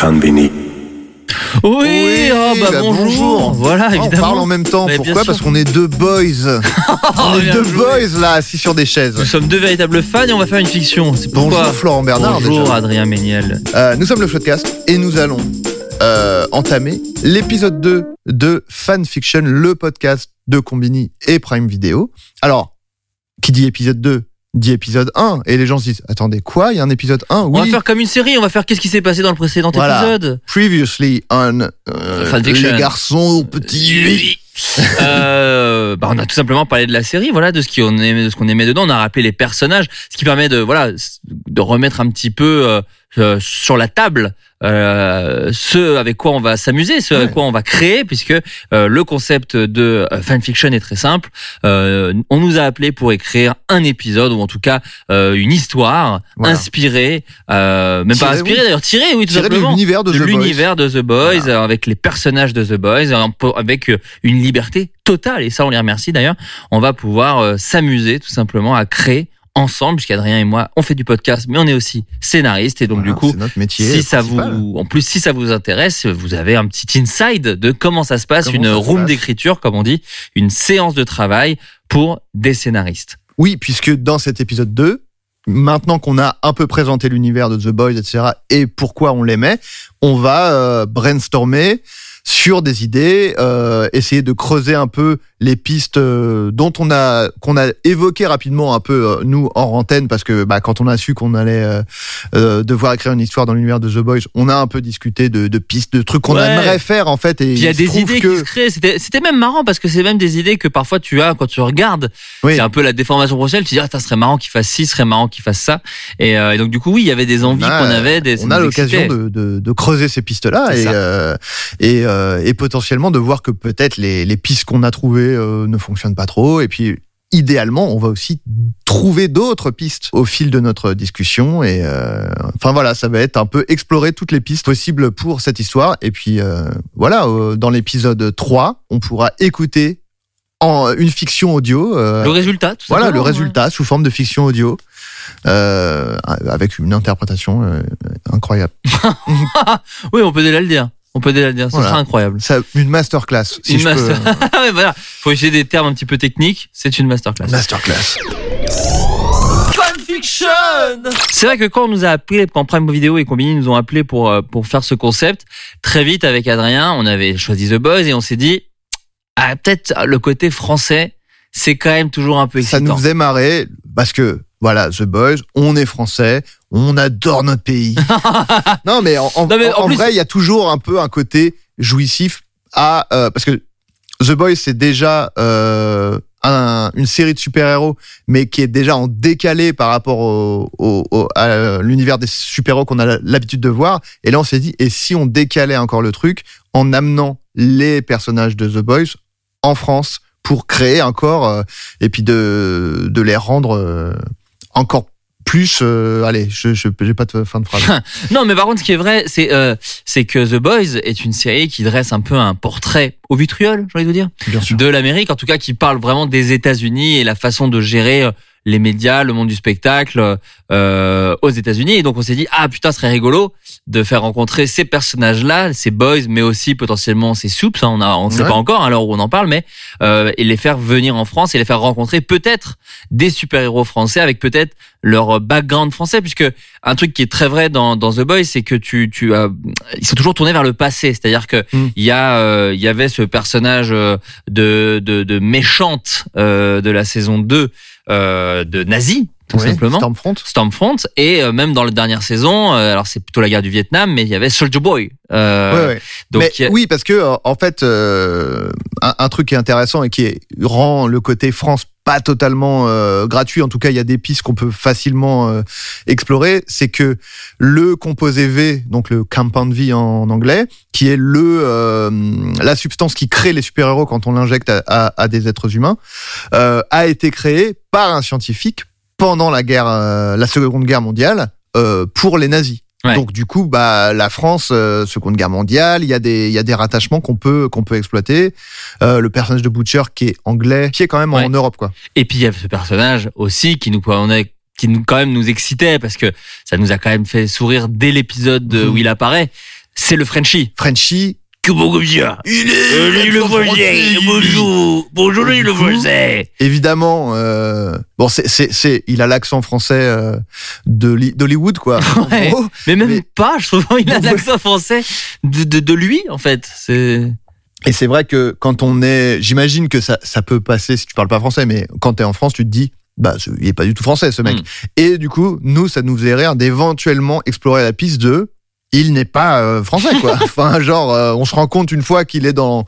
Convini. Oui, oh, bah, bonjour. Voilà, Ah, évidemment. On parle en même temps. Mais Pourquoi? Parce qu'on est deux boys. on est deux boys là, assis sur des chaises. Nous sommes deux véritables fans et on va faire une fiction. C'est pourquoi. Bonjour Florent Bernard. Bonjour déjà. Adrien Méniel. Euh, nous sommes le Floodcast et nous allons euh, entamer l'épisode 2 de Fanfiction, le podcast de Combini et Prime Video. Alors, qui dit épisode 2 dit épisode 1 et les gens se disent attendez quoi? Il y a un épisode 1 On va oui faire comme une série, on va faire qu'est-ce qui s'est passé dans le précédent Voilà. épisode? previously on euh, les garçons petits Euh, bah, on a tout simplement parlé de la série, voilà, de ce qu'on aimait, de ce qu'on aimait dedans. On a rappelé les personnages, ce qui permet de, voilà, de remettre un petit peu euh, euh, sur la table euh, ce avec quoi on va s'amuser, ce avec quoi on va créer, puisque euh, le concept de euh, fanfiction est très simple. Euh, on nous a appelé pour écrire un épisode ou en tout cas euh, une histoire Voilà. inspirée, euh, même pas inspirée oui. d'ailleurs, tirée, oui, tout tiré de simplement l'univers de, de The Boys. de The Boys, Voilà. avec les personnages de The Boys, avec une liberté totale. Et ça, on les remercie d'ailleurs. On va pouvoir s'amuser tout simplement à créer ensemble, puisqu'Adrien et moi, on fait du podcast, mais on est aussi scénariste. Et donc, Voilà, du coup, c'est notre métier si ça principal. vous, en plus, si ça vous intéresse, vous avez un petit inside de comment ça se passe, Comment une room d'écriture, comme on dit, une séance de travail pour des scénaristes. Oui, puisque dans cet épisode 2, maintenant qu'on a un peu présenté l'univers de The Boys, etc., et pourquoi on l'aimait, on va euh, brainstormer sur des idées, euh, essayer de creuser un peu les pistes euh, dont on a qu'on a évoqué rapidement un peu euh, nous en antenne parce que bah, quand on a su qu'on allait euh, devoir écrire une histoire dans l'univers de The Boys, on a un peu discuté de, de pistes, de trucs qu'on Ouais. aimerait faire en fait. Et il y a des idées que qui se créent. C'était, même marrant parce que c'est même des idées que parfois tu as quand tu regardes. Oui. C'est un peu la déformation professionnelle. Tu dis, ah, ça serait marrant qu'il fasse ci, serait marrant qu'il fasse ça. Et, euh, et donc, du coup, oui, il y avait des envies On a- qu'on avait. Des, on a l'occasion de, de, de creuser ces et, euh, et, euh, et potentiellement de voir que peut-être les, les pistes qu'on a trouvées euh, ne fonctionnent pas trop. Et puis, idéalement, on va aussi trouver d'autres pistes au fil de notre discussion. Et euh, enfin voilà, ça va être un peu explorer toutes les pistes possibles pour cette histoire. Et puis euh, voilà, euh, dans l'épisode 3, on pourra écouter en une fiction audio. Le résultat, tout voilà le résultat sous forme de fiction audio avec une interprétation incroyable. Oui, on peut déjà le dire. On peut déjà le dire. Ce Voilà. sera incroyable. Ça, une masterclass. Si Une je peux. master- Ah ouais, voilà. Faut essayer des termes un petit peu techniques. C'est une masterclass. Masterclass. Fanfiction C'est vrai que quand on nous a appelé, quand Prime Video et Combini nous ont appelé pour, euh, pour faire ce concept, très vite avec Adrien, on avait choisi The Boys et on s'est dit, ah, peut-être le côté français, c'est quand même toujours un peu Ça excitant. nous faisait marrer parce que voilà, The Boys, on est français, on adore notre pays. non mais en, en- Non, mais en en plus- vrai, il y a toujours un peu un côté jouissif à euh, parce que The Boys c'est déjà euh, un- une série de super-héros, mais qui est déjà en décalé par rapport au, au- au- à l'univers des super-héros qu'on a l'habitude de voir. Et là, on s'est dit, et si on décalait encore le truc en amenant les personnages de The Boys en France pour créer encore euh, et puis de, de les rendre euh, encore plus. euh, allez, je je j'ai pas de fin de phrase. Non, mais par contre, ce qui est vrai, c'est euh, c'est que The Boys est une série qui dresse un peu un portrait au vitriol, j'ai envie de vous dire, Bien sûr. de l'Amérique, en tout cas, qui parle vraiment des États-Unis et la façon de gérer euh, les médias, le monde du spectacle euh, aux États-Unis. Et donc, on s'est dit, ah putain, ce serait rigolo de faire rencontrer ces personnages-là, ces boys, mais aussi potentiellement ces soups. hein, on a, on ne sait pas encore à l'heure où on en parle, mais euh, et les faire venir en France et les faire rencontrer peut-être des super-héros français avec peut-être leur background français, puisque un truc qui est très vrai dans, dans The Boys, c'est que tu, tu as, ils sont toujours tournés vers le passé, c'est-à-dire que Mm. il y a, euh, il y avait ce personnage euh, de, de, de méchante euh, de la saison 2 euh, de nazi, tout simplement. Stormfront. Stormfront et euh, même dans la dernière saison, euh, alors c'est plutôt la guerre du Vietnam, mais il y avait Soldier Boy. Euh, Ouais, ouais. Donc Mais a- oui, parce que euh, en fait, euh, un, un truc qui est intéressant et qui est- rend le côté France pas totalement euh, gratuit, en tout cas, il y a des pistes qu'on peut facilement euh, explorer, c'est que le composé V, donc le compound V en, en anglais, qui est le euh, la substance qui crée les super-héros quand on l'injecte à, à- à des êtres humains, euh, a été créé par un scientifique pendant la guerre, euh, la Seconde Guerre mondiale, euh, pour les nazis. Ouais. Donc du coup, bah la France, euh, Seconde Guerre mondiale, il y a des il y a des rattachements qu'on peut qu'on peut exploiter. Euh, le personnage de Butcher qui est anglais, qui est quand même Ouais. en Europe quoi. Et puis il y a ce personnage aussi qui nous on qui nous, quand même nous excitait parce que ça nous a quand même fait sourire dès l'épisode de- où il apparaît, c'est le Frenchie. Frenchie, Comment comme ça il Euh, le français, bonjour, bonjour le français. évidemment, euh, bon, c'est, c'est, c'est, il a l'accent français euh, de Li- d'Hollywood, quoi. Ouais. gros. Mais même Mais- pas, je trouve, il a l'accent français de, de, de lui en fait. C'est Et c'est vrai que quand on est, j'imagine que ça, ça peut passer si tu parles pas français, mais quand t'es en France, tu te dis, bah, ce- il est pas du tout français, ce mec. Mm. Et du coup, nous, ça nous faisait rire d'éventuellement explorer la piste de, il n'est pas euh, français, quoi. enfin, genre, euh, on se rend compte une fois qu'il est dans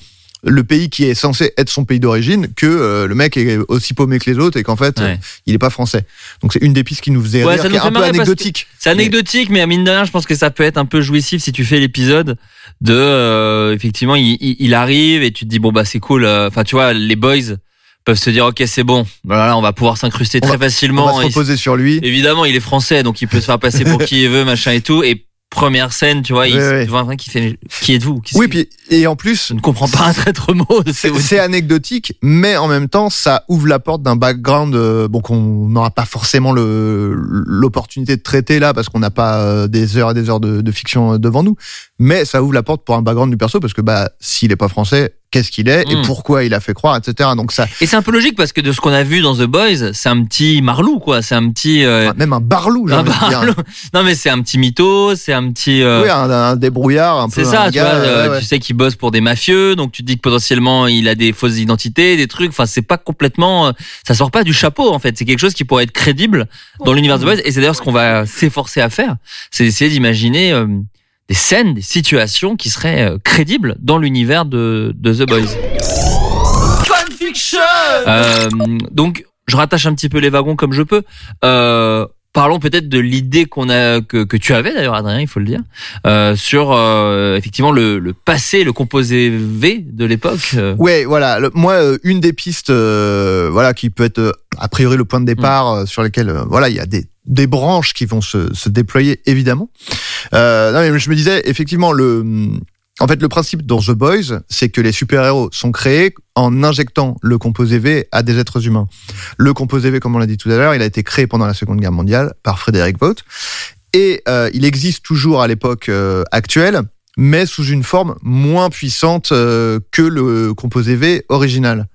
le pays qui est censé être son pays d'origine que euh, le mec est aussi paumé que les autres et qu'en fait, Ouais. euh, il est pas français. Donc c'est une des pistes qui nous faisait Ouais, rire, qui est un peu anecdotique. C'est anecdotique, mais à mine de rien, je pense que ça peut être un peu jouissif si tu fais l'épisode de euh, effectivement, il, il, arrive et tu te dis bon bah c'est cool. Enfin, tu vois, les boys peuvent se dire ok c'est bon. Voilà, on va pouvoir s'incruster très va- On facilement. va se Et- reposer sur lui. évidemment, il est français, donc il peut se faire passer pour qui il veut, machin et tout. Et première scène, tu vois, il tu vois un qui fait qui êtes-vous Oui, puis et en plus, je ne comprends pas un traître mot. C'est c'est anecdotique, mais en même temps, ça ouvre la porte d'un background euh, bon qu'on n'aura pas forcément le l'opportunité de traiter là parce qu'on n'a pas euh, des heures et des heures de, de fiction euh, devant nous. Mais ça ouvre la porte pour un background du perso parce que bah s'il est pas français, qu'est-ce qu'il est et Mm. pourquoi il a fait croire, etc. Donc ça, Et c'est un peu logique parce que de ce qu'on a vu dans The Boys, c'est un petit marlou quoi. C'est un petit euh, même un barlou, j'ai. Non mais c'est un petit mytho, c'est un petit. euh, Oui, un, un débrouillard, un peu. C'est ça, un tu gars, vois, euh, ouais, ouais. tu sais qu'il bosse pour des mafieux, donc tu te dis que potentiellement il a des fausses identités, des trucs. Enfin, c'est pas complètement, euh, ça sort pas du chapeau en fait. C'est quelque chose qui pourrait être crédible dans l'univers de The Boys, et c'est d'ailleurs ce qu'on va s'efforcer à faire, c'est d'essayer d'imaginer euh, des scènes, des situations qui seraient euh, crédibles dans l'univers de, de The Boys. Fanfiction Euh, donc, je rattache un petit peu les wagons comme je peux. Euh, parlons peut-être de l'idée qu'on a que, que tu avais d'ailleurs, Adrien, il faut le dire, euh, sur euh, effectivement le, le passé, le composé V de l'époque. euh. Ouais, voilà. Le- moi, euh, une des pistes, euh, voilà, qui peut être euh, a priori le point de départ euh, sur lequel, euh, voilà, il y a des des branches qui vont se, se déployer évidemment. Euh, non, mais je me disais effectivement le, en fait, le principe dans The Boys, c'est que les super-héros sont créés en injectant le composé V à des êtres humains. Le composé V, comme on l'a dit tout à l'heure, il a été créé pendant la Seconde Guerre mondiale par Frédéric Vogt et euh, il existe toujours à l'époque euh, actuelle mais sous une forme moins puissante euh, que le composé V original.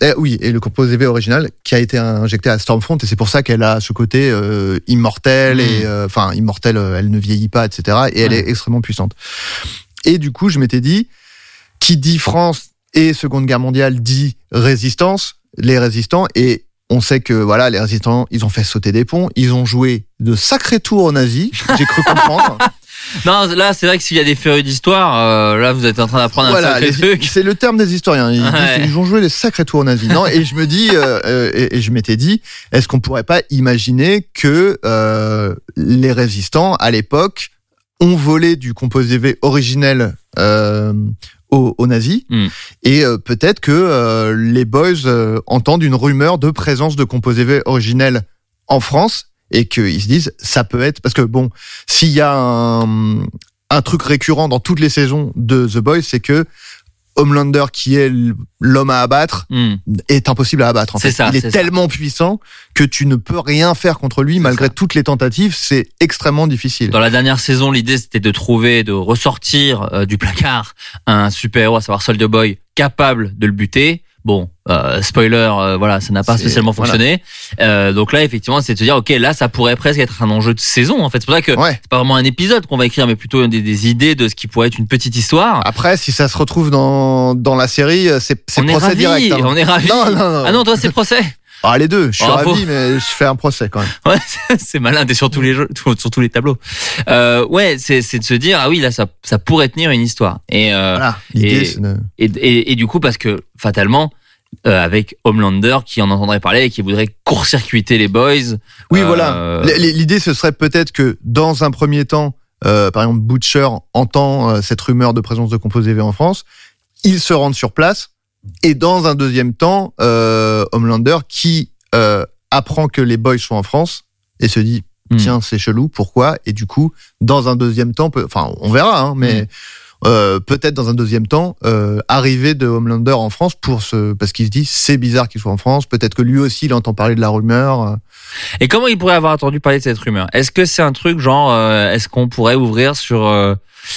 Eh oui, et le composé V original qui a été injecté à Stormfront, et c'est pour ça qu'elle a ce côté euh, immortel, Mm. et euh, enfin immortel, euh, elle ne vieillit pas, etc. Et elle est extrêmement puissante. Et du coup, je m'étais dit, qui dit France et Seconde Guerre mondiale dit résistance, les résistants, et on sait que voilà, les résistants, ils ont fait sauter des ponts, ils ont joué de sacrés tours aux nazis, j'ai cru comprendre. Non, là, c'est vrai que s'il y a des férus d'histoire, euh, là, vous êtes en train d'apprendre un Voilà, sacré les- truc. c'est le terme des historiens. Ils, Ouais. disent, ils ont joué des sacrés tours nazis. Non, et je me dis, euh, euh, et, et je m'étais dit, est-ce qu'on pourrait pas imaginer que euh, les résistants à l'époque ont volé du composé V originel euh, aux, aux nazis Hmm. et euh, peut-être que les boys entendent une rumeur de présence de composé V originel en France et qu'ils se disent ça peut être parce que bon s'il y a un, un truc récurrent dans toutes les saisons de The Boys c'est que Homelander qui est l'homme à abattre Hmm. est impossible à abattre en C'est fait. ça, il est, ça. tellement puissant que tu ne peux rien faire contre lui malgré ça. toutes les tentatives c'est extrêmement difficile Dans la dernière saison, l'idée c'était de trouver, de ressortir euh, du placard un super-héros, à savoir Soldier Boy, capable de le buter. Bon, euh, spoiler, euh, voilà, ça n'a pas spécialement voilà. fonctionné. Euh, donc là, effectivement, c'est de se dire, ok, là, ça pourrait presque être un enjeu de saison. En fait, c'est pour ça que ouais c'est pas vraiment un épisode qu'on va écrire, mais plutôt des, des idées de ce qui pourrait être une petite histoire. après si ça se retrouve dans dans la série euh, c'est c'est procès ravis, direct hein. on est ravis. non non non Ah non, toi, c'est procès. Ah, les deux, je suis Bravo. ravi, mais je fais un procès quand même. Ouais, c'est- malin, t'es sur tous les jeux, sur tous les tableaux. Euh, ouais, c'est c'est de se dire, ah oui, là, ça, ça pourrait tenir une histoire. Et, euh, Voilà, de... Et, et, et du coup, parce que fatalement, euh, avec Homelander qui en entendrait parler et qui voudrait court-circuiter les boys. Oui, euh, voilà. L- L'idée, ce serait peut-être que, dans un premier temps, euh, par exemple, Butcher entend euh, cette rumeur de présence de composé V en France, il se rend sur place, et dans un deuxième temps, euh, Homelander qui euh, apprend que les boys sont en France, et se dit, Hmm. tiens, c'est chelou, pourquoi? Et du coup, dans un deuxième temps, peut- enfin, on verra, hein, mais... Hmm. Euh, peut-être dans un deuxième temps, euh, arrivée de Homelander en France pour ce, parce qu'il se dit c'est bizarre qu'il soit en France. Peut-être que lui aussi il entend parler de la rumeur. Et comment il pourrait avoir entendu parler de cette rumeur? Est-ce que c'est un truc genre, euh, est-ce qu'on pourrait ouvrir sur euh,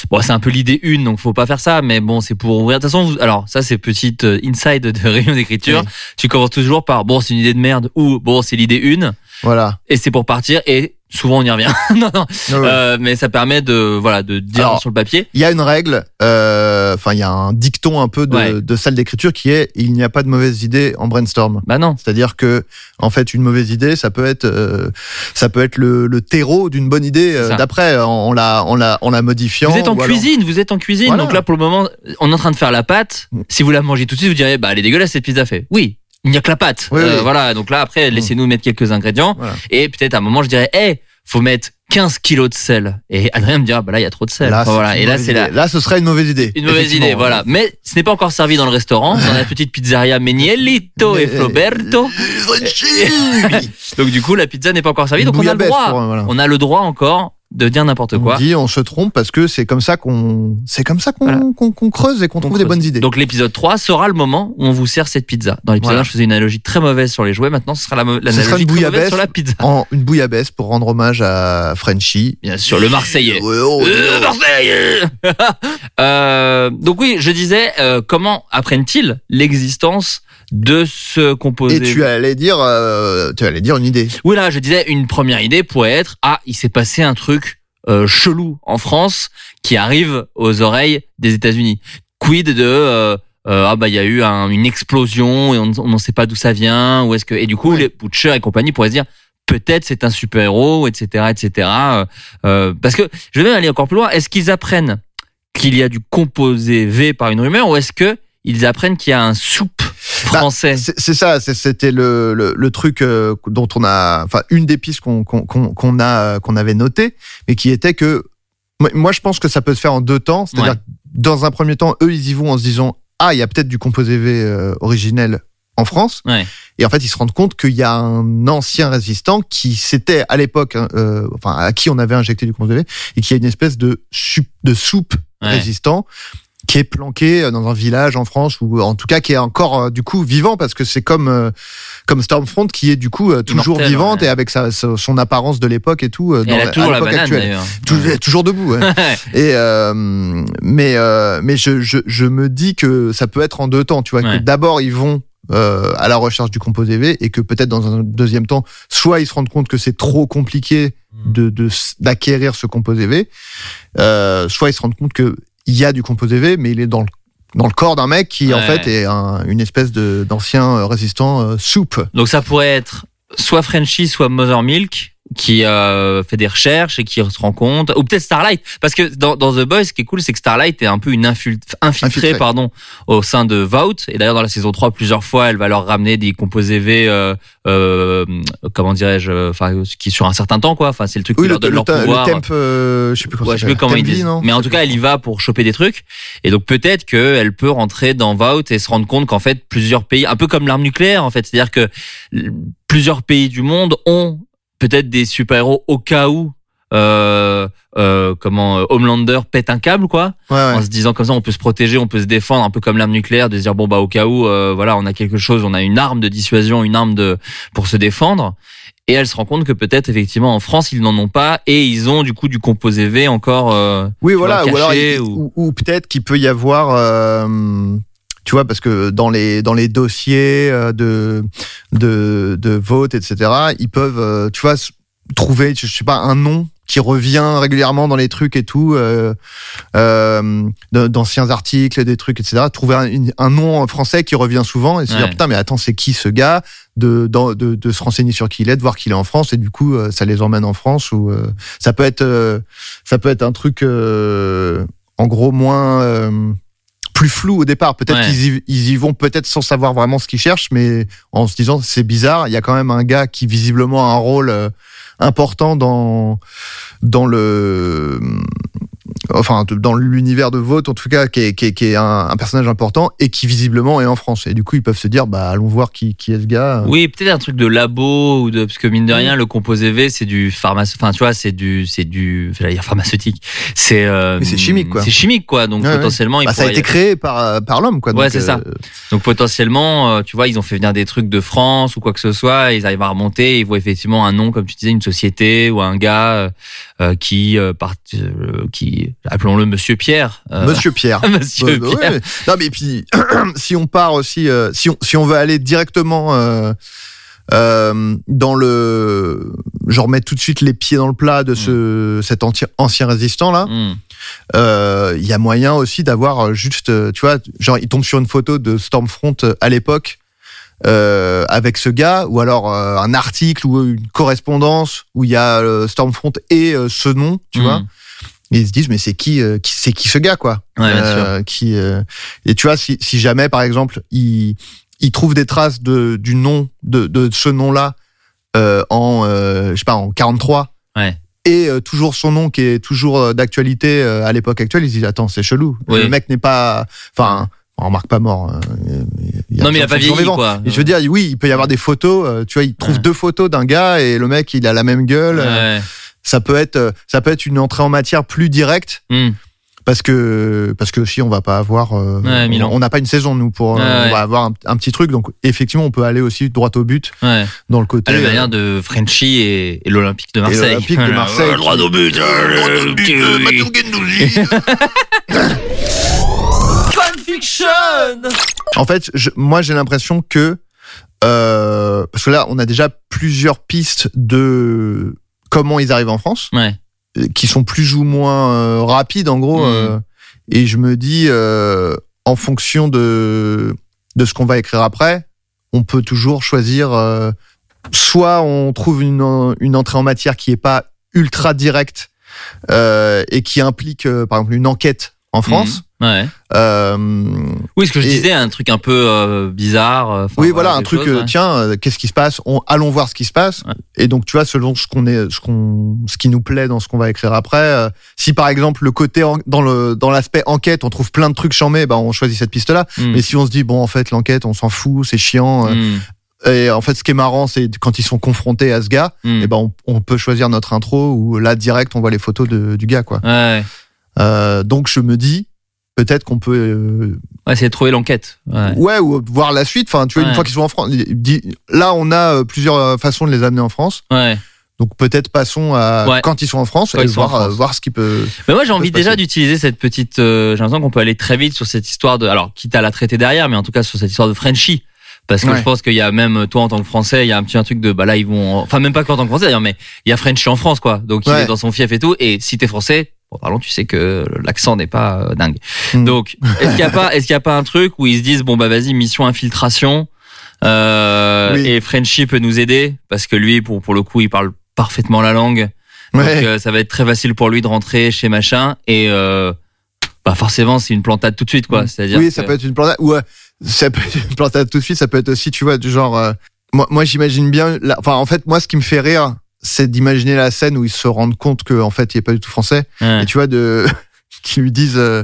Bon, c'est un peu l'idée une, donc faut pas faire ça, mais bon, c'est pour ouvrir. De toute façon, vous- alors ça, c'est petite euh, inside de réunion d'écriture. Oui. Tu commences toujours par bon, c'est une idée de merde ou bon, c'est l'idée une, Voilà. et c'est pour partir. Et souvent, on y revient. non, non, ouais. Euh, mais ça permet de voilà de dire Alors, sur le papier. Il y a une règle, euh, enfin il y a un dicton un peu de, Ouais. de salle d'écriture qui est il n'y a pas de mauvaise idée en brainstorm. Bah non. C'est-à-dire que en fait une mauvaise idée ça peut être euh, ça peut être le, le terreau d'une bonne idée euh, d'après en, la en la en la modifiant. Vous êtes en cuisine, vous êtes en cuisine. Voilà. Donc là, pour le moment, on est en train de faire la pâte. Si vous la mangez tout de suite, vous direz, bah, elle est dégueulasse cette pizza fait. Oui. Il n'y a que la pâte. Oui, Euh, oui. Voilà. Donc là, après, laissez-nous mettre quelques ingrédients. Voilà. Et peut-être à un moment, je dirais, hé, faut mettre 15 kilos de sel. Et Adrien me dira, bah là, il y a trop de sel. Là, Enfin, voilà. Et là, c'est idée. Là, ce serait une mauvaise idée. une mauvaise idée. Voilà. Mais ce n'est pas encore servi dans le restaurant, dans la petite pizzeria Menielito et Floberto. Donc du coup, la pizza n'est pas encore servie. Donc on a le droit. pour, voilà. On a le droit encore de dire n'importe On quoi. dit on se trompe parce que c'est comme ça qu'on c'est comme ça qu'on Voilà. qu'on qu'on creuse et qu'on trouve des bonnes idées. Donc l'épisode 3 sera le moment où on vous sert cette pizza. Dans l'épisode Voilà. 1, je faisais une analogie très mauvaise sur les jouets. Maintenant, ce sera la l'analogie très mauvaise sur la pizza. en une bouillabaisse pour rendre hommage à Frenchy. Bien sûr, le Marseillais. Ouais, oh, Euh, oh. Marseille Euh, donc oui, je disais, euh, comment apprennent-ils l'existence de ce composé Et tu allais dire, euh, tu allais dire une idée. Oui, là, je disais, une première idée pourrait être, ah, il s'est passé un truc euh, chelou en France qui arrive aux oreilles des États-Unis. Quid de euh, euh, ah bah il y a eu un- une explosion et on on ne sait pas d'où ça vient ou est-ce que et du coup Ouais. les Butcher et compagnie pourraient se dire peut-être c'est un super héros etc etc euh, euh, parce que je vais même aller encore plus loin est-ce qu'ils apprennent qu'il y a du composé V par une rumeur ou est-ce que ils apprennent qu'il y a un Bah, français C'est c'est ça, c'était le, le, le truc euh, dont on a, enfin une des pistes qu'on a qu'on avait noté, mais qui était que moi- je pense que ça peut se faire en deux temps, c'est-à-dire Ouais. dans un premier temps eux ils y vont en se disant ah il y a peut-être du composé V euh, originel en France, Ouais. et en fait ils se rendent compte qu'il y a un ancien résistant qui s'était à l'époque, hein, euh, enfin à qui on avait injecté du composé V et qui a une espèce de soupe Ouais. résistant qui est planqué euh, dans un village en France ou en tout cas qui est encore euh, du coup vivant parce que c'est comme euh, comme Stormfront qui est du coup euh, toujours vivante ouais. et avec sa, son apparence de l'époque et tout euh, Et dans elle a la- toujours à l'époque actuelle. Tou- toujours debout ouais. et euh, mais euh, mais je, je je me dis que ça peut être en deux temps tu vois que d'abord ils vont euh, à la recherche du composé V et que peut-être dans un deuxième temps soit ils se rendent compte que c'est trop compliqué Hmm. de d'acquérir ce composé V euh, soit ils se rendent compte que il y a du composé V mais il est dans le dans le corps d'un mec qui en fait est un- une espèce de d'ancien euh, résistant euh, soupe. Donc ça pourrait être soit Frenchy, soit Mother Milk qui euh, fait des recherches et qui se rend compte, ou peut-être Starlight, parce que dans, dans The Boys, ce qui est cool, c'est que Starlight est un peu une infil- infiltrée, Infiltrée. pardon, au sein de Vault. Et d'ailleurs, dans la saison 3, plusieurs fois, elle va leur ramener des composés V, euh, euh, comment dirais-je, enfin, qui sur un certain temps, quoi. Enfin, c'est le truc oui qui le, leur donne le, leur te- le pouvoir. temp euh, je sais plus comment Ouais, je sais plus comment ils disent. Mais en tout cas, elle y va pour choper des trucs. Et donc peut-être qu'elle peut rentrer dans Vault et se rendre compte qu'en fait, plusieurs pays, un peu comme l'arme nucléaire, en fait, c'est-à-dire que plusieurs pays du monde ont peut-être des super-héros au cas où. Euh, euh, comment euh, Homelander pète un câble quoi ouais, ouais. en se disant comme ça on peut se protéger on peut se défendre un peu comme l'arme nucléaire de se dire bon bah au cas où euh, voilà on a quelque chose on a une arme de dissuasion une arme de pour se défendre et elle se rend compte que peut-être effectivement en France ils n'en ont pas et ils ont du coup du composé V encore euh, Oui, voilà, vois, ou caché, ou- ou, ou peut-être qu'il peut y avoir, euh, tu vois, parce que dans les dans les dossiers euh, de de de vote, etc., ils peuvent, euh, tu vois, trouver, je sais pas, un nom qui revient régulièrement dans les trucs et tout, euh, euh, d'anciens articles, des trucs, etc. Trouver un, un nom français qui revient souvent et se dire putain, mais attends, c'est qui ce gars de, de de se renseigner sur qui il est, de voir qu'il est en France et du coup, euh, ça les emmène en France ou euh, ça peut être ça peut être un truc euh, en gros moins euh, plus flou au départ. Peut-être Ouais. qu'ils y, ils y vont peut-être sans savoir vraiment ce qu'ils cherchent, mais en se disant c'est bizarre. Il y a quand même un gars qui visiblement a un rôle euh, important dans dans le enfin dans l'univers de Vote en tout cas, qui est, qui est, qui est un, un personnage important et qui visiblement est en France. Et du coup, ils peuvent se dire, bah allons voir qui, qui est ce gars. Oui, peut-être un truc de labo ou de parce que mine de rien, le composé V, c'est du pharmace. Enfin, tu vois, c'est du, c'est du, j'allais dire pharmaceutique. C'est. euh, Mais c'est chimique, quoi. C'est chimique, quoi. Donc Ouais, ouais. potentiellement, il Bah, ça a été créé par par l'homme, quoi. Ouais, c'est ça. euh, Donc potentiellement, euh, tu vois, ils ont fait venir des trucs de France ou quoi que ce soit, et ils arrivent à remonter, ils voient effectivement un nom, comme tu disais, une société ou un gars euh, euh, qui, euh, part, euh, qui, appelons-le Monsieur Pierre. euh, Monsieur Pierre. Monsieur bah ouais, Pierre. Non mais puis si on part aussi, euh, si on si on veut aller directement euh, euh, dans le, je remets tout de suite les pieds dans le plat de ce cet anti- ancien résistant là. Euh, Il y a moyen aussi d'avoir euh, juste, euh, tu vois, genre il tombe sur une photo de Stormfront euh, à l'époque. Euh, avec ce gars ou alors euh, un article ou une correspondance où il y a euh, Stormfront et euh, ce nom tu Hmm. vois et ils se disent mais c'est qui, euh, qui c'est qui ce gars quoi? Ouais, bien Euh, qui euh, et tu vois si, si jamais par exemple il il trouve des traces de du nom de de ce nom là euh, en euh, je sais pas en 43 Ouais. et euh, toujours son nom qui est toujours euh, d'actualité euh, à l'époque actuelle ils se disent attends c'est chelou Oui. le mec n'est pas enfin on remarque pas mort il y Non, mais il a pas vieilli, quoi. Et je veux dire oui il peut y avoir des photos euh, tu vois il trouve Ouais. deux photos d'un gars et le mec il a la même gueule euh, Ouais. ça peut être euh, ça peut être une entrée en matière plus directe Hmm. parce que parce que aussi on va pas avoir Ouais, on- Milan. on n'a pas une saison nous pour Ouais, ouais. on va avoir un, un petit truc donc effectivement on peut aller aussi droit au but Ouais. dans le côté le euh, manière de Frenchy et, et l'Olympique de Marseille. l'Olympique de. Marseille Ouais, droit au but. qui- En fait je- moi j'ai l'impression que euh, parce que là on a déjà plusieurs pistes de comment ils arrivent en France Ouais. euh, qui sont plus ou moins euh, rapides en gros Mhm. euh, et je me dis euh, en fonction de de ce qu'on va écrire après on peut toujours choisir euh, soit on trouve une une entrée en matière qui est pas ultra directe euh, et qui implique euh, par exemple une enquête en France Ouais. euh, Oui, ce que je Et- disais, un truc un peu euh, bizarre. euh, oui, voilà, un truc. choses, euh, ouais. tiens, euh, qu'est-ce qui se passe? On, Allons voir ce qui se passe. Ouais. Et donc, tu vois, selon ce qu'on est, ce qu'on, ce qui nous plaît dans ce qu'on va écrire après. euh, si par exemple le côté en- dans le dans l'aspect enquête, on trouve plein de trucs chambés, bah on choisit cette piste-là. Hmm. Mais si on se dit bon, en fait, l'enquête, on s'en fout, c'est chiant. Hmm. Et en fait, ce qui est marrant, c'est quand ils sont confrontés à ce gars, Hmm. et ben on, on peut choisir notre intro où là direct, on voit les photos de, du gars, quoi. Ouais. Euh, donc je me dis. Peut-être qu'on peut euh, Ouais, c'est trouver l'enquête. Ouais. Ouais, ou voir la suite. Enfin, tu vois, Ouais. une fois qu'ils sont en France, là, on a euh, plusieurs euh, façons de les amener en France. Ouais. Donc peut-être passons à Ouais. quand ils sont en France Quand et voir, euh, France. voir ce qui peut. Mais moi, j'ai envie déjà d'utiliser cette petite. euh, j'ai l'impression qu'on peut aller très vite sur cette histoire de. Alors, quitte à la traiter derrière, mais en tout cas sur cette histoire de Frenchie. Parce que Ouais. je pense qu'il y a même toi en tant que Français, il y a un petit un truc de bah là ils vont. Enfin même pas qu'en tant que Français d'ailleurs, mais il y a Frenchie en France quoi. Donc il Ouais. est dans son fief et tout. Et si t'es Français, bon, pardon, tu sais que l'accent n'est pas euh, dingue. Mm. Donc est-ce qu'il y a pas est-ce qu'il y a pas un truc où ils se disent bon bah vas-y mission infiltration euh, Oui. et Frenchie peut nous aider? Parce que lui pour pour le coup il parle parfaitement la langue. Donc Ouais. euh, ça va être très facile pour lui de rentrer chez machin et euh, bah forcément c'est une plantade tout de suite quoi. C'est-à-dire oui, que- ça peut être une plantade. Ou euh, ça peut être une plantade tout de suite. Ça peut être aussi, tu vois, du genre. euh, moi, moi j'imagine bien. la- Enfin, en fait, moi, ce qui me fait rire, c'est d'imaginer la scène où ils se rendent compte qu'en fait, il est pas du tout français. Ouais. Et tu vois, de qui lui disent. euh,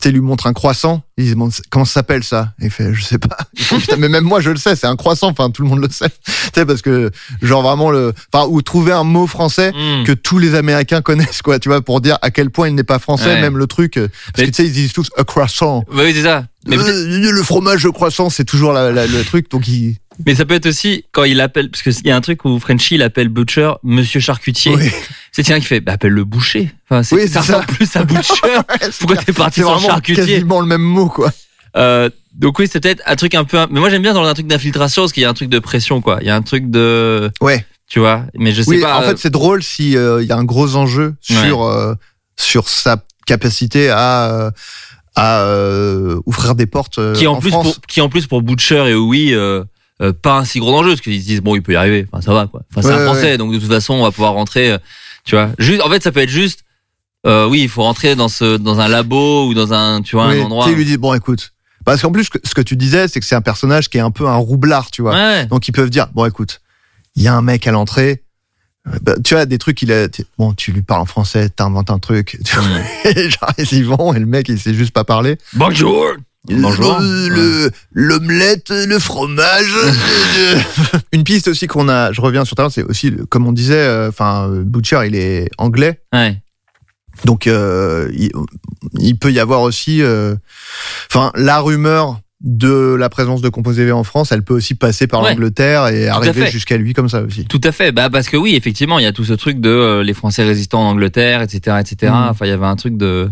tu sais, lui montre un croissant, il se demande comment ça s'appelle ça? Et il fait, je sais pas. Il fait, Putain, mais même moi, je le sais, c'est un croissant. Enfin, tout le monde le sait. tu sais, parce que, genre vraiment le, enfin, ou trouver un mot français Mm. que tous les Américains connaissent, quoi, tu vois, pour dire à quel point il n'est pas français, Ouais. même le truc. Parce Mais- que tu sais, ils disent tous a croissant. Bah oui c'est ça. Mais, Euh, le fromage, le croissant, c'est toujours la- la- le truc. Donc, il. Mais ça peut être aussi quand il appelle parce qu'il y a un truc où Frenchie il appelle Butcher Monsieur Charcutier. Oui. C'est tiens qui fait bah appelle le boucher. Enfin c'est Oui, ça c'est plus à Butcher. Pourquoi t'es parti C'est sur charcutier quasiment le même mot, quoi. Euh, donc oui, c'est peut-être un truc un peu. Mais moi j'aime bien dans un truc d'infiltration parce qu'il y a un truc de pression quoi. Il y a un truc de. Ouais. Tu vois. Mais je sais Oui, pas. en fait, c'est drôle si euh, il y a un gros enjeu sur euh, sur sa capacité à euh, à euh, ouvrir des portes euh, qui en, en plus France. pour qui en plus pour Butcher et oui euh, euh, pas un si gros enjeu parce qu'ils se disent bon il peut y arriver. Enfin ça va quoi. Enfin c'est Ouais, un ouais, français donc de toute façon on va pouvoir rentrer. euh, tu vois. Juste en fait ça peut être juste. Euh, oui, il faut rentrer dans ce dans un labo ou dans un tu vois Oui, un endroit. tu lui dit bon, écoute. Parce qu'en plus, ce que- tu disais, c'est que c'est un personnage qui est un peu un roublard, tu vois. Ouais. Donc ils peuvent dire bon, écoute, il y a un mec à l'entrée. bah, tu vois, des trucs, il a, bon, tu lui parles en français, t'inventes un truc. tu vois. Et genre, ils y vont, et le mec, il sait juste pas parler. Bonjour. Bonjour. Euh, le, l'omelette, le fromage. euh, Une piste aussi qu'on a, je reviens sur l'heure, c'est aussi, comme on disait, euh, enfin, euh, Butcher, il est anglais. Ouais. Donc, euh, il, il peut y avoir aussi, euh, enfin, la rumeur de la présence de Composé V en France, elle peut aussi passer par Ouais. l'Angleterre et arriver jusqu'à lui comme ça aussi. Tout à fait. Bah parce que oui, effectivement, il y a tout ce truc de euh, les Français résistants en Angleterre, etc., etc. Mm. Enfin, il y avait un truc de.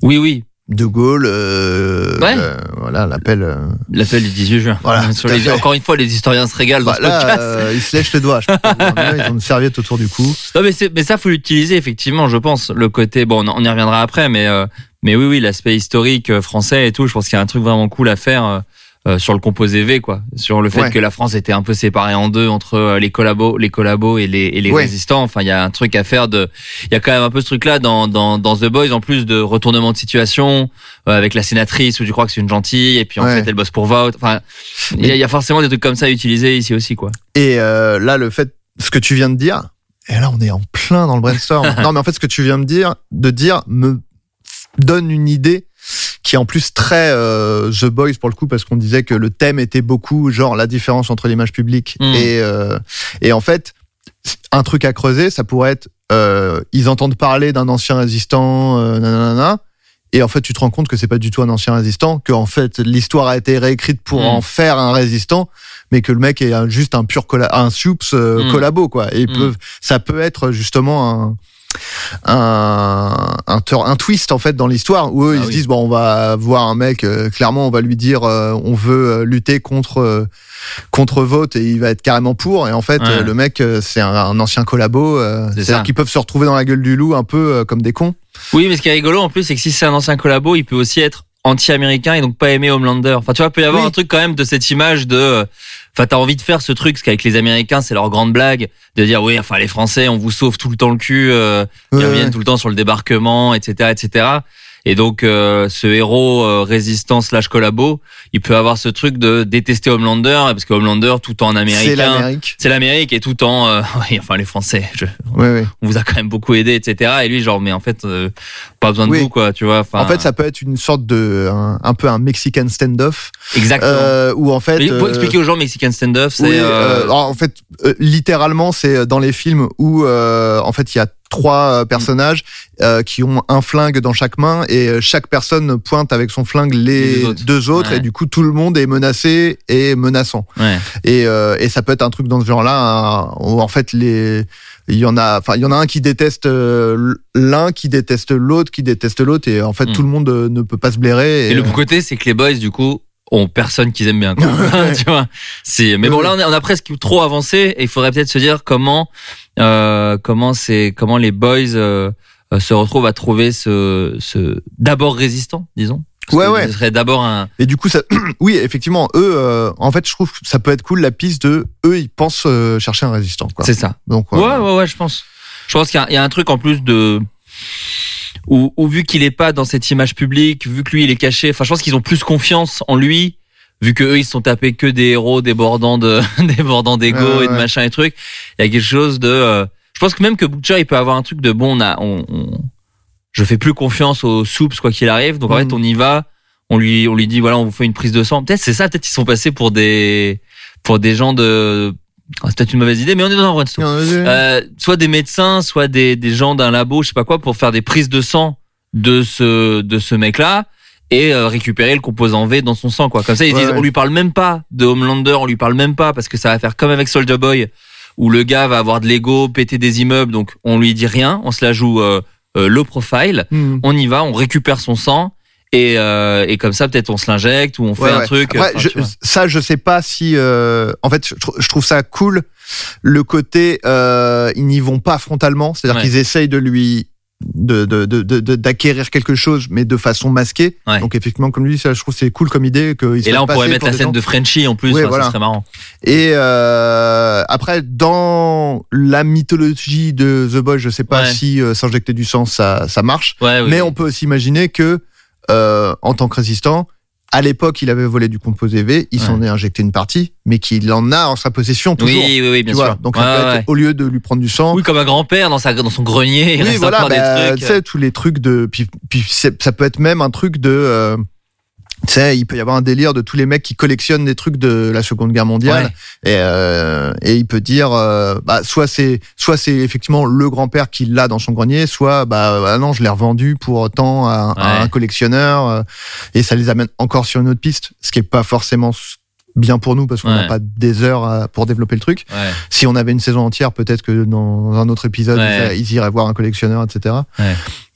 Oui, oui. De Gaulle, euh, Ouais. euh, voilà, l'appel. euh, L'appel du 18 juin. Voilà, Sur les- encore une fois, les historiens se régalent dans ce Voilà, podcast. euh, ils se lèchent les doigts. Je ils ont une serviette autour du cou. Non, mais, mais ça, faut l'utiliser, effectivement, je pense. Le côté, bon, on y reviendra après, mais, euh, mais oui, oui, l'aspect historique français et tout, je pense qu'il y a un truc vraiment cool à faire euh, sur le composé V, quoi. Sur le fait Ouais. que la France était un peu séparée en deux entre euh, les collabos, les collabos et les, et les Ouais. résistants. Enfin, il y a un truc à faire de, il y a quand même un peu ce truc-là dans, dans, dans The Boys, en plus de retournement de situation, euh, avec la sénatrice où tu crois que c'est une gentille, et puis en Ouais. fait, elle bosse pour vote. Enfin, il y, y a forcément des trucs comme ça à utiliser ici aussi, quoi. Et euh, là, le fait, ce que tu viens de dire, et là, on est en plein dans le brainstorm. non, mais en fait, ce que tu viens de dire, de dire, me donne une idée qui est en plus très euh, The Boys pour le coup, parce qu'on disait que le thème était beaucoup genre la différence entre l'image publique Mm. et euh, et en fait, un truc à creuser, ça pourrait être, euh, ils entendent parler d'un ancien résistant, euh, nanana, et en fait, tu te rends compte que c'est pas du tout un ancien résistant, que en fait, l'histoire a été réécrite pour Mm. en faire un résistant, mais que le mec est un- juste un pur colla un soups euh, Mm. collabo quoi. Et ils Mm. peuvent, ça peut être justement un un, un, twist en fait dans l'histoire où eux Ah ils se disent bon on va voir un mec euh, clairement on va lui dire euh, on veut euh, lutter contre euh, contre vote et il va être carrément pour. Et en fait Ouais. euh, le mec euh, c'est un, un ancien collabo euh, C'est c'est-à-dire qu'ils peuvent se retrouver dans la gueule du loup un peu euh, comme des cons. Oui, mais ce qui est rigolo en plus, c'est que si c'est un ancien collabo, il peut aussi être anti-américain et donc pas aimer Homelander. Enfin, tu vois, il peut y avoir Oui. un truc quand même de cette image de. euh, Enfin, t'as envie de faire ce truc, parce qu'avec les Américains, c'est leur grande blague, de dire oui, enfin les Français, on vous sauve tout le temps le cul, euh, ils reviennent ouais. tout le temps sur le débarquement, etc., etc. Et donc, euh, ce héros euh, résistant slash collabo, il peut avoir ce truc de détester Homelander, parce que Homelander, tout en c'est américain, l'Amérique c'est l'Amérique et tout en, euh, oui, enfin les Français, je, ouais, ouais. on vous a quand même beaucoup aidé, etc. Et lui, genre, mais en fait, euh, pas besoin de Oui. vous, quoi, tu vois. En fait ça peut être une sorte de un, un peu un Mexican standoff exactement. euh, où en fait pour euh, expliquer aux gens Mexican Standoff, c'est Oui, euh, euh, en fait, littéralement, c'est dans les films où, euh, en fait, il y a trois euh, personnages euh, qui ont un flingue dans chaque main et euh, chaque personne pointe avec son flingue les, Les deux autres. deux autres Ouais. et du coup tout le monde est menacé et menaçant ouais. et, euh, et ça peut être un truc dans ce genre-là hein, où en fait les il y en a enfin il y en a un qui déteste euh, l'un qui déteste l'autre qui déteste l'autre et en fait Mm. tout le monde ne peut pas se blairer Et, le bon côté, c'est que les boys, du coup, ont personne qu'ils aiment bien, quoi. tu vois. C'est, mais bon, là, on a, on a presque trop avancé et il faudrait peut-être se dire comment, euh, comment c'est, comment les boys, euh, euh, se retrouvent à trouver ce, ce, d'abord résistant, disons. Ouais, ouais. Ce serait d'abord un, Et du coup, ça, oui, effectivement, eux, euh, en fait, je trouve que ça peut être cool la piste de eux, ils pensent euh, chercher un résistant. Quoi. c'est ça. Donc, Ouais, ouais, ouais, je pense. Je pense qu'il y, y a un truc en plus de où, où vu qu'il est pas dans cette image publique, vu que lui il est caché, enfin je pense qu'ils ont plus confiance en lui, vu que eux ils se sont tapés que des héros débordant de débordant d'ego Ouais, et de machin et trucs. Il y a quelque chose de, euh, je pense que même que Butcher il peut avoir un truc de bon, on a, on, on- je fais plus confiance aux soups quoi qu'il arrive, donc en fait on y va, on lui on lui dit voilà on vous fait une prise de sang, peut-être c'est ça, peut-être ils sont passés pour des pour des gens de, Ah, c'est peut-être une mauvaise idée, mais on est dans un brainstorm. Euh, soit des médecins, soit des, des gens d'un labo, je sais pas quoi, pour faire des prises de sang de ce de ce mec-là et euh, récupérer le composant V dans son sang, quoi. Comme ça, ils Ouais, disent, ouais. on lui parle même pas de Homelander, on lui parle même pas parce que ça va faire comme avec Soldier Boy où le gars va avoir de l'ego, péter des immeubles, donc on lui dit rien, on se la joue euh, euh, low profile, Hmm. on y va, on récupère son sang. Et, euh, et comme ça, peut-être on se l'injecte ou on fait Ouais, un ouais. truc. Après, je- ça, je sais pas si. euh, en fait, je, je trouve ça cool le côté. Euh, ils n'y vont pas frontalement, c'est-à-dire Ouais. qu'ils essayent de lui de de de de- de- d'acquérir quelque chose, mais de façon masquée. Ouais. Donc effectivement, comme lui, ça, je trouve c'est cool comme idée que. Et là, on pourrait mettre la scène de Frenchie en plus, Ouais, enfin, voilà. ça serait marrant. Et euh, après, dans la mythologie de The Boy, je sais pas si euh, s'injecter du sang, ça, ça marche. Ouais, oui, mais oui. on peut aussi imaginer que, euh, en tant que résistant, à l'époque, il avait volé du composé V, il s'en est injecté une partie, mais qu'il en a en sa possession toujours. Oui, oui, oui, bien tu vois. sûr. Donc Ouais, au lieu de lui prendre du sang, Oui, comme un grand-père dans, sa, dans son grenier. il oui, reste voilà, encore bah, des tu trucs. sais tous les trucs de, puis, puis ça peut être même un truc de, euh, tu sais, il peut y avoir un délire de tous les mecs qui collectionnent des trucs de la Seconde Guerre mondiale, et euh, et il peut dire, euh, bah soit c'est, soit c'est effectivement le grand-père qui l'a dans son grenier, soit bah ah non, je l'ai revendu pour tant à, un- à Ouais. un collectionneur, euh, et ça les amène encore sur une autre piste, ce qui est pas forcément bien pour nous parce qu'on n'a Ouais. pas des heures à- pour développer le truc. Ouais. Si on avait une saison entière, peut-être que dans un autre épisode, Ouais. ils, ils iraient voir un collectionneur, etc.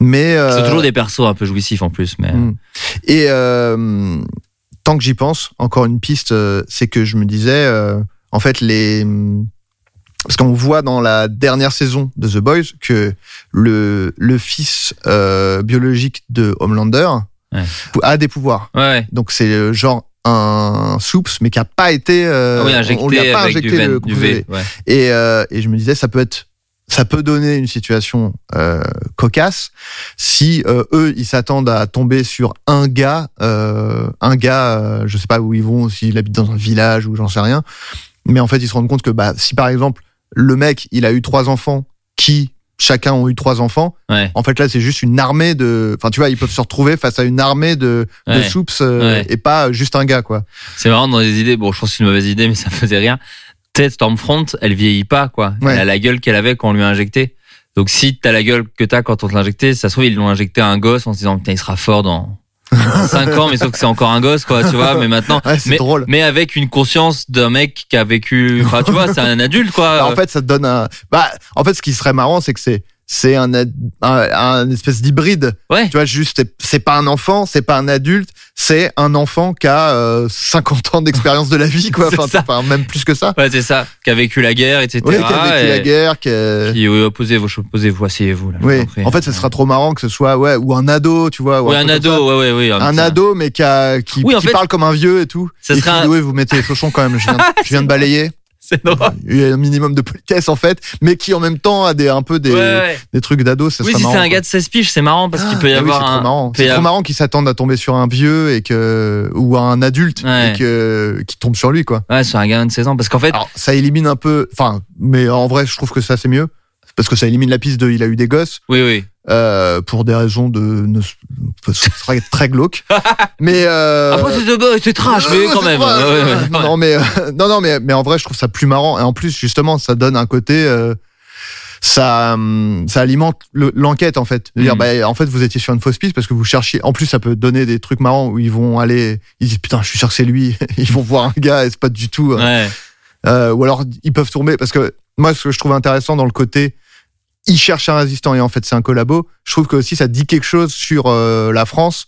Mais euh, C'est toujours des persos un peu jouissifs en plus, mais. mm. et euh, tant que j'y pense, encore une piste, euh, c'est que je me disais, euh, en fait, les parce qu'on voit dans la dernière saison de The Boys que le le fils euh, biologique de Homelander a des pouvoirs. Donc c'est genre un soups, mais qui a pas été, euh, Ah oui, on- injecté on lui a pas injecté du, le du composé V. Ouais. et, euh, et je me disais, ça peut être, ça peut donner une situation euh, cocasse si euh, eux ils s'attendent à tomber sur un gars, euh, un gars, euh, je sais pas où ils vont, s'il habite dans un village ou j'en sais rien, mais en fait ils se rendent compte que bah si par exemple le mec il a eu trois enfants qui chacun ont eu trois enfants, Ouais. en fait là c'est juste une armée de, enfin tu vois ils peuvent se retrouver face à une armée de, de Ouais. soups euh, Ouais. et pas juste un gars quoi. C'est marrant dans les idées. Bon, je pense que c'est une mauvaise idée, mais ça faisait rien. Ted Stormfront, elle vieillit pas, quoi. Elle a la gueule qu'elle avait quand on lui a injecté. Donc si t'as la gueule que t'as quand on te l'a injecté, ça se trouve ils l'ont injecté à un gosse en se disant putain il sera fort dans 5 ans, mais sauf que c'est encore un gosse, quoi, tu vois. Mais maintenant, Ouais, c'est mais, drôle. mais avec une conscience d'un mec qui a vécu, enfin tu vois, c'est un adulte, quoi. Bah, en fait, ça te donne un. Bah, en fait, ce qui serait marrant, c'est que c'est c'est un, un un espèce d'hybride. ouais. Tu vois, juste c'est- pas un enfant, c'est pas un adulte, c'est un enfant qui a euh, 50 ans d'expérience de la vie, quoi. Enfin, enfin, même plus que ça. Ouais, c'est ça. Qui a vécu la guerre, etc. Oui, qui a vécu et- la guerre, qui a- Qui, oui, posez-vous, posez-vous, asseyez-vous. Là, Oui. vous en fait, ça sera trop marrant que ce soit ouais ou un ado, tu vois. ou Oui, un ado, ouais, ouais, ouais. Un ça- ado, mais qui, a, qui, Oui, qui fait, parle comme un vieux et tout. ça et serait qui un- dit, oui, vous mettez les chauchons quand même. Je viens, je viens de balayer. C'est drôle. Il y a un minimum de politesse en fait, mais qui en même temps a des un peu des, Ouais, ouais. des trucs d'ado. Ça Oui, si c'est un gars de 16 piges, c'est marrant parce qu'il peut y Ah oui, avoir c'est un. trop marrant. C'est trop marrant qu'ils s'attendent à tomber sur un vieux et que ou à un adulte Ouais. et que qui tombe sur lui quoi. Ouais, sur un gamin de 16 ans. Parce qu'en fait, Alors ça élimine un peu. Enfin, mais en vrai, je trouve que ça c'est mieux parce que ça élimine la piste de il a eu des gosses oui, oui. Euh, pour des raisons de ne, ce serait très glauque. mais euh, Après, c'est The Boys, c'est trash, mais euh, quand même. pas- Ouais, ouais, ouais. non, mais non, non, mais mais en vrai, je trouve ça plus marrant. Et en plus, justement, ça donne un côté. ça, hum, ça alimente le- l'enquête en fait. De dire, Mm. bah, en fait, vous étiez sur une fausse piste parce que vous cherchiez. En plus, ça peut donner des trucs marrants où ils vont aller. Ils disent putain, je suis sûr que c'est lui. ils vont voir un gars et c'est pas du tout. Ouais. euh, ou alors ils peuvent tomber parce que moi, ce que je trouve intéressant dans le côté, ils cherchent un résistant et en fait c'est un collabo. Je trouve que aussi ça dit quelque chose sur euh, la France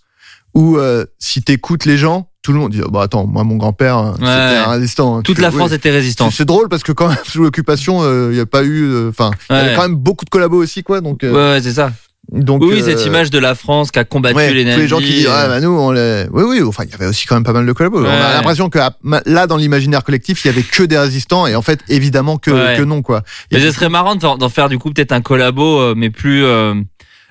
où euh, si t'écoutes les gens, tout le monde dit bah attends, moi mon grand-père euh, c'était un résistant. Toute Tu la fais, France oui. était résistante. C'est drôle parce que quand même sous l'occupation, il n'y a pas eu, euh, enfin, il y avait Ouais. quand même beaucoup de collabos aussi quoi. Donc, euh, Ouais, ouais, c'est ça. Donc Oui, oui, euh, cette image de la France qui a combattu Ouais, les tous nazis. les gens qui disent euh, ah bah nous on les oui oui enfin il y avait aussi quand même pas mal de collabos on a l'impression que ah, là dans l'imaginaire collectif il y avait que des résistants et en fait évidemment que, Ouais. que non quoi Mais ce serait marrant d'en d'en faire du coup peut-être un collabo, euh, mais plus. euh,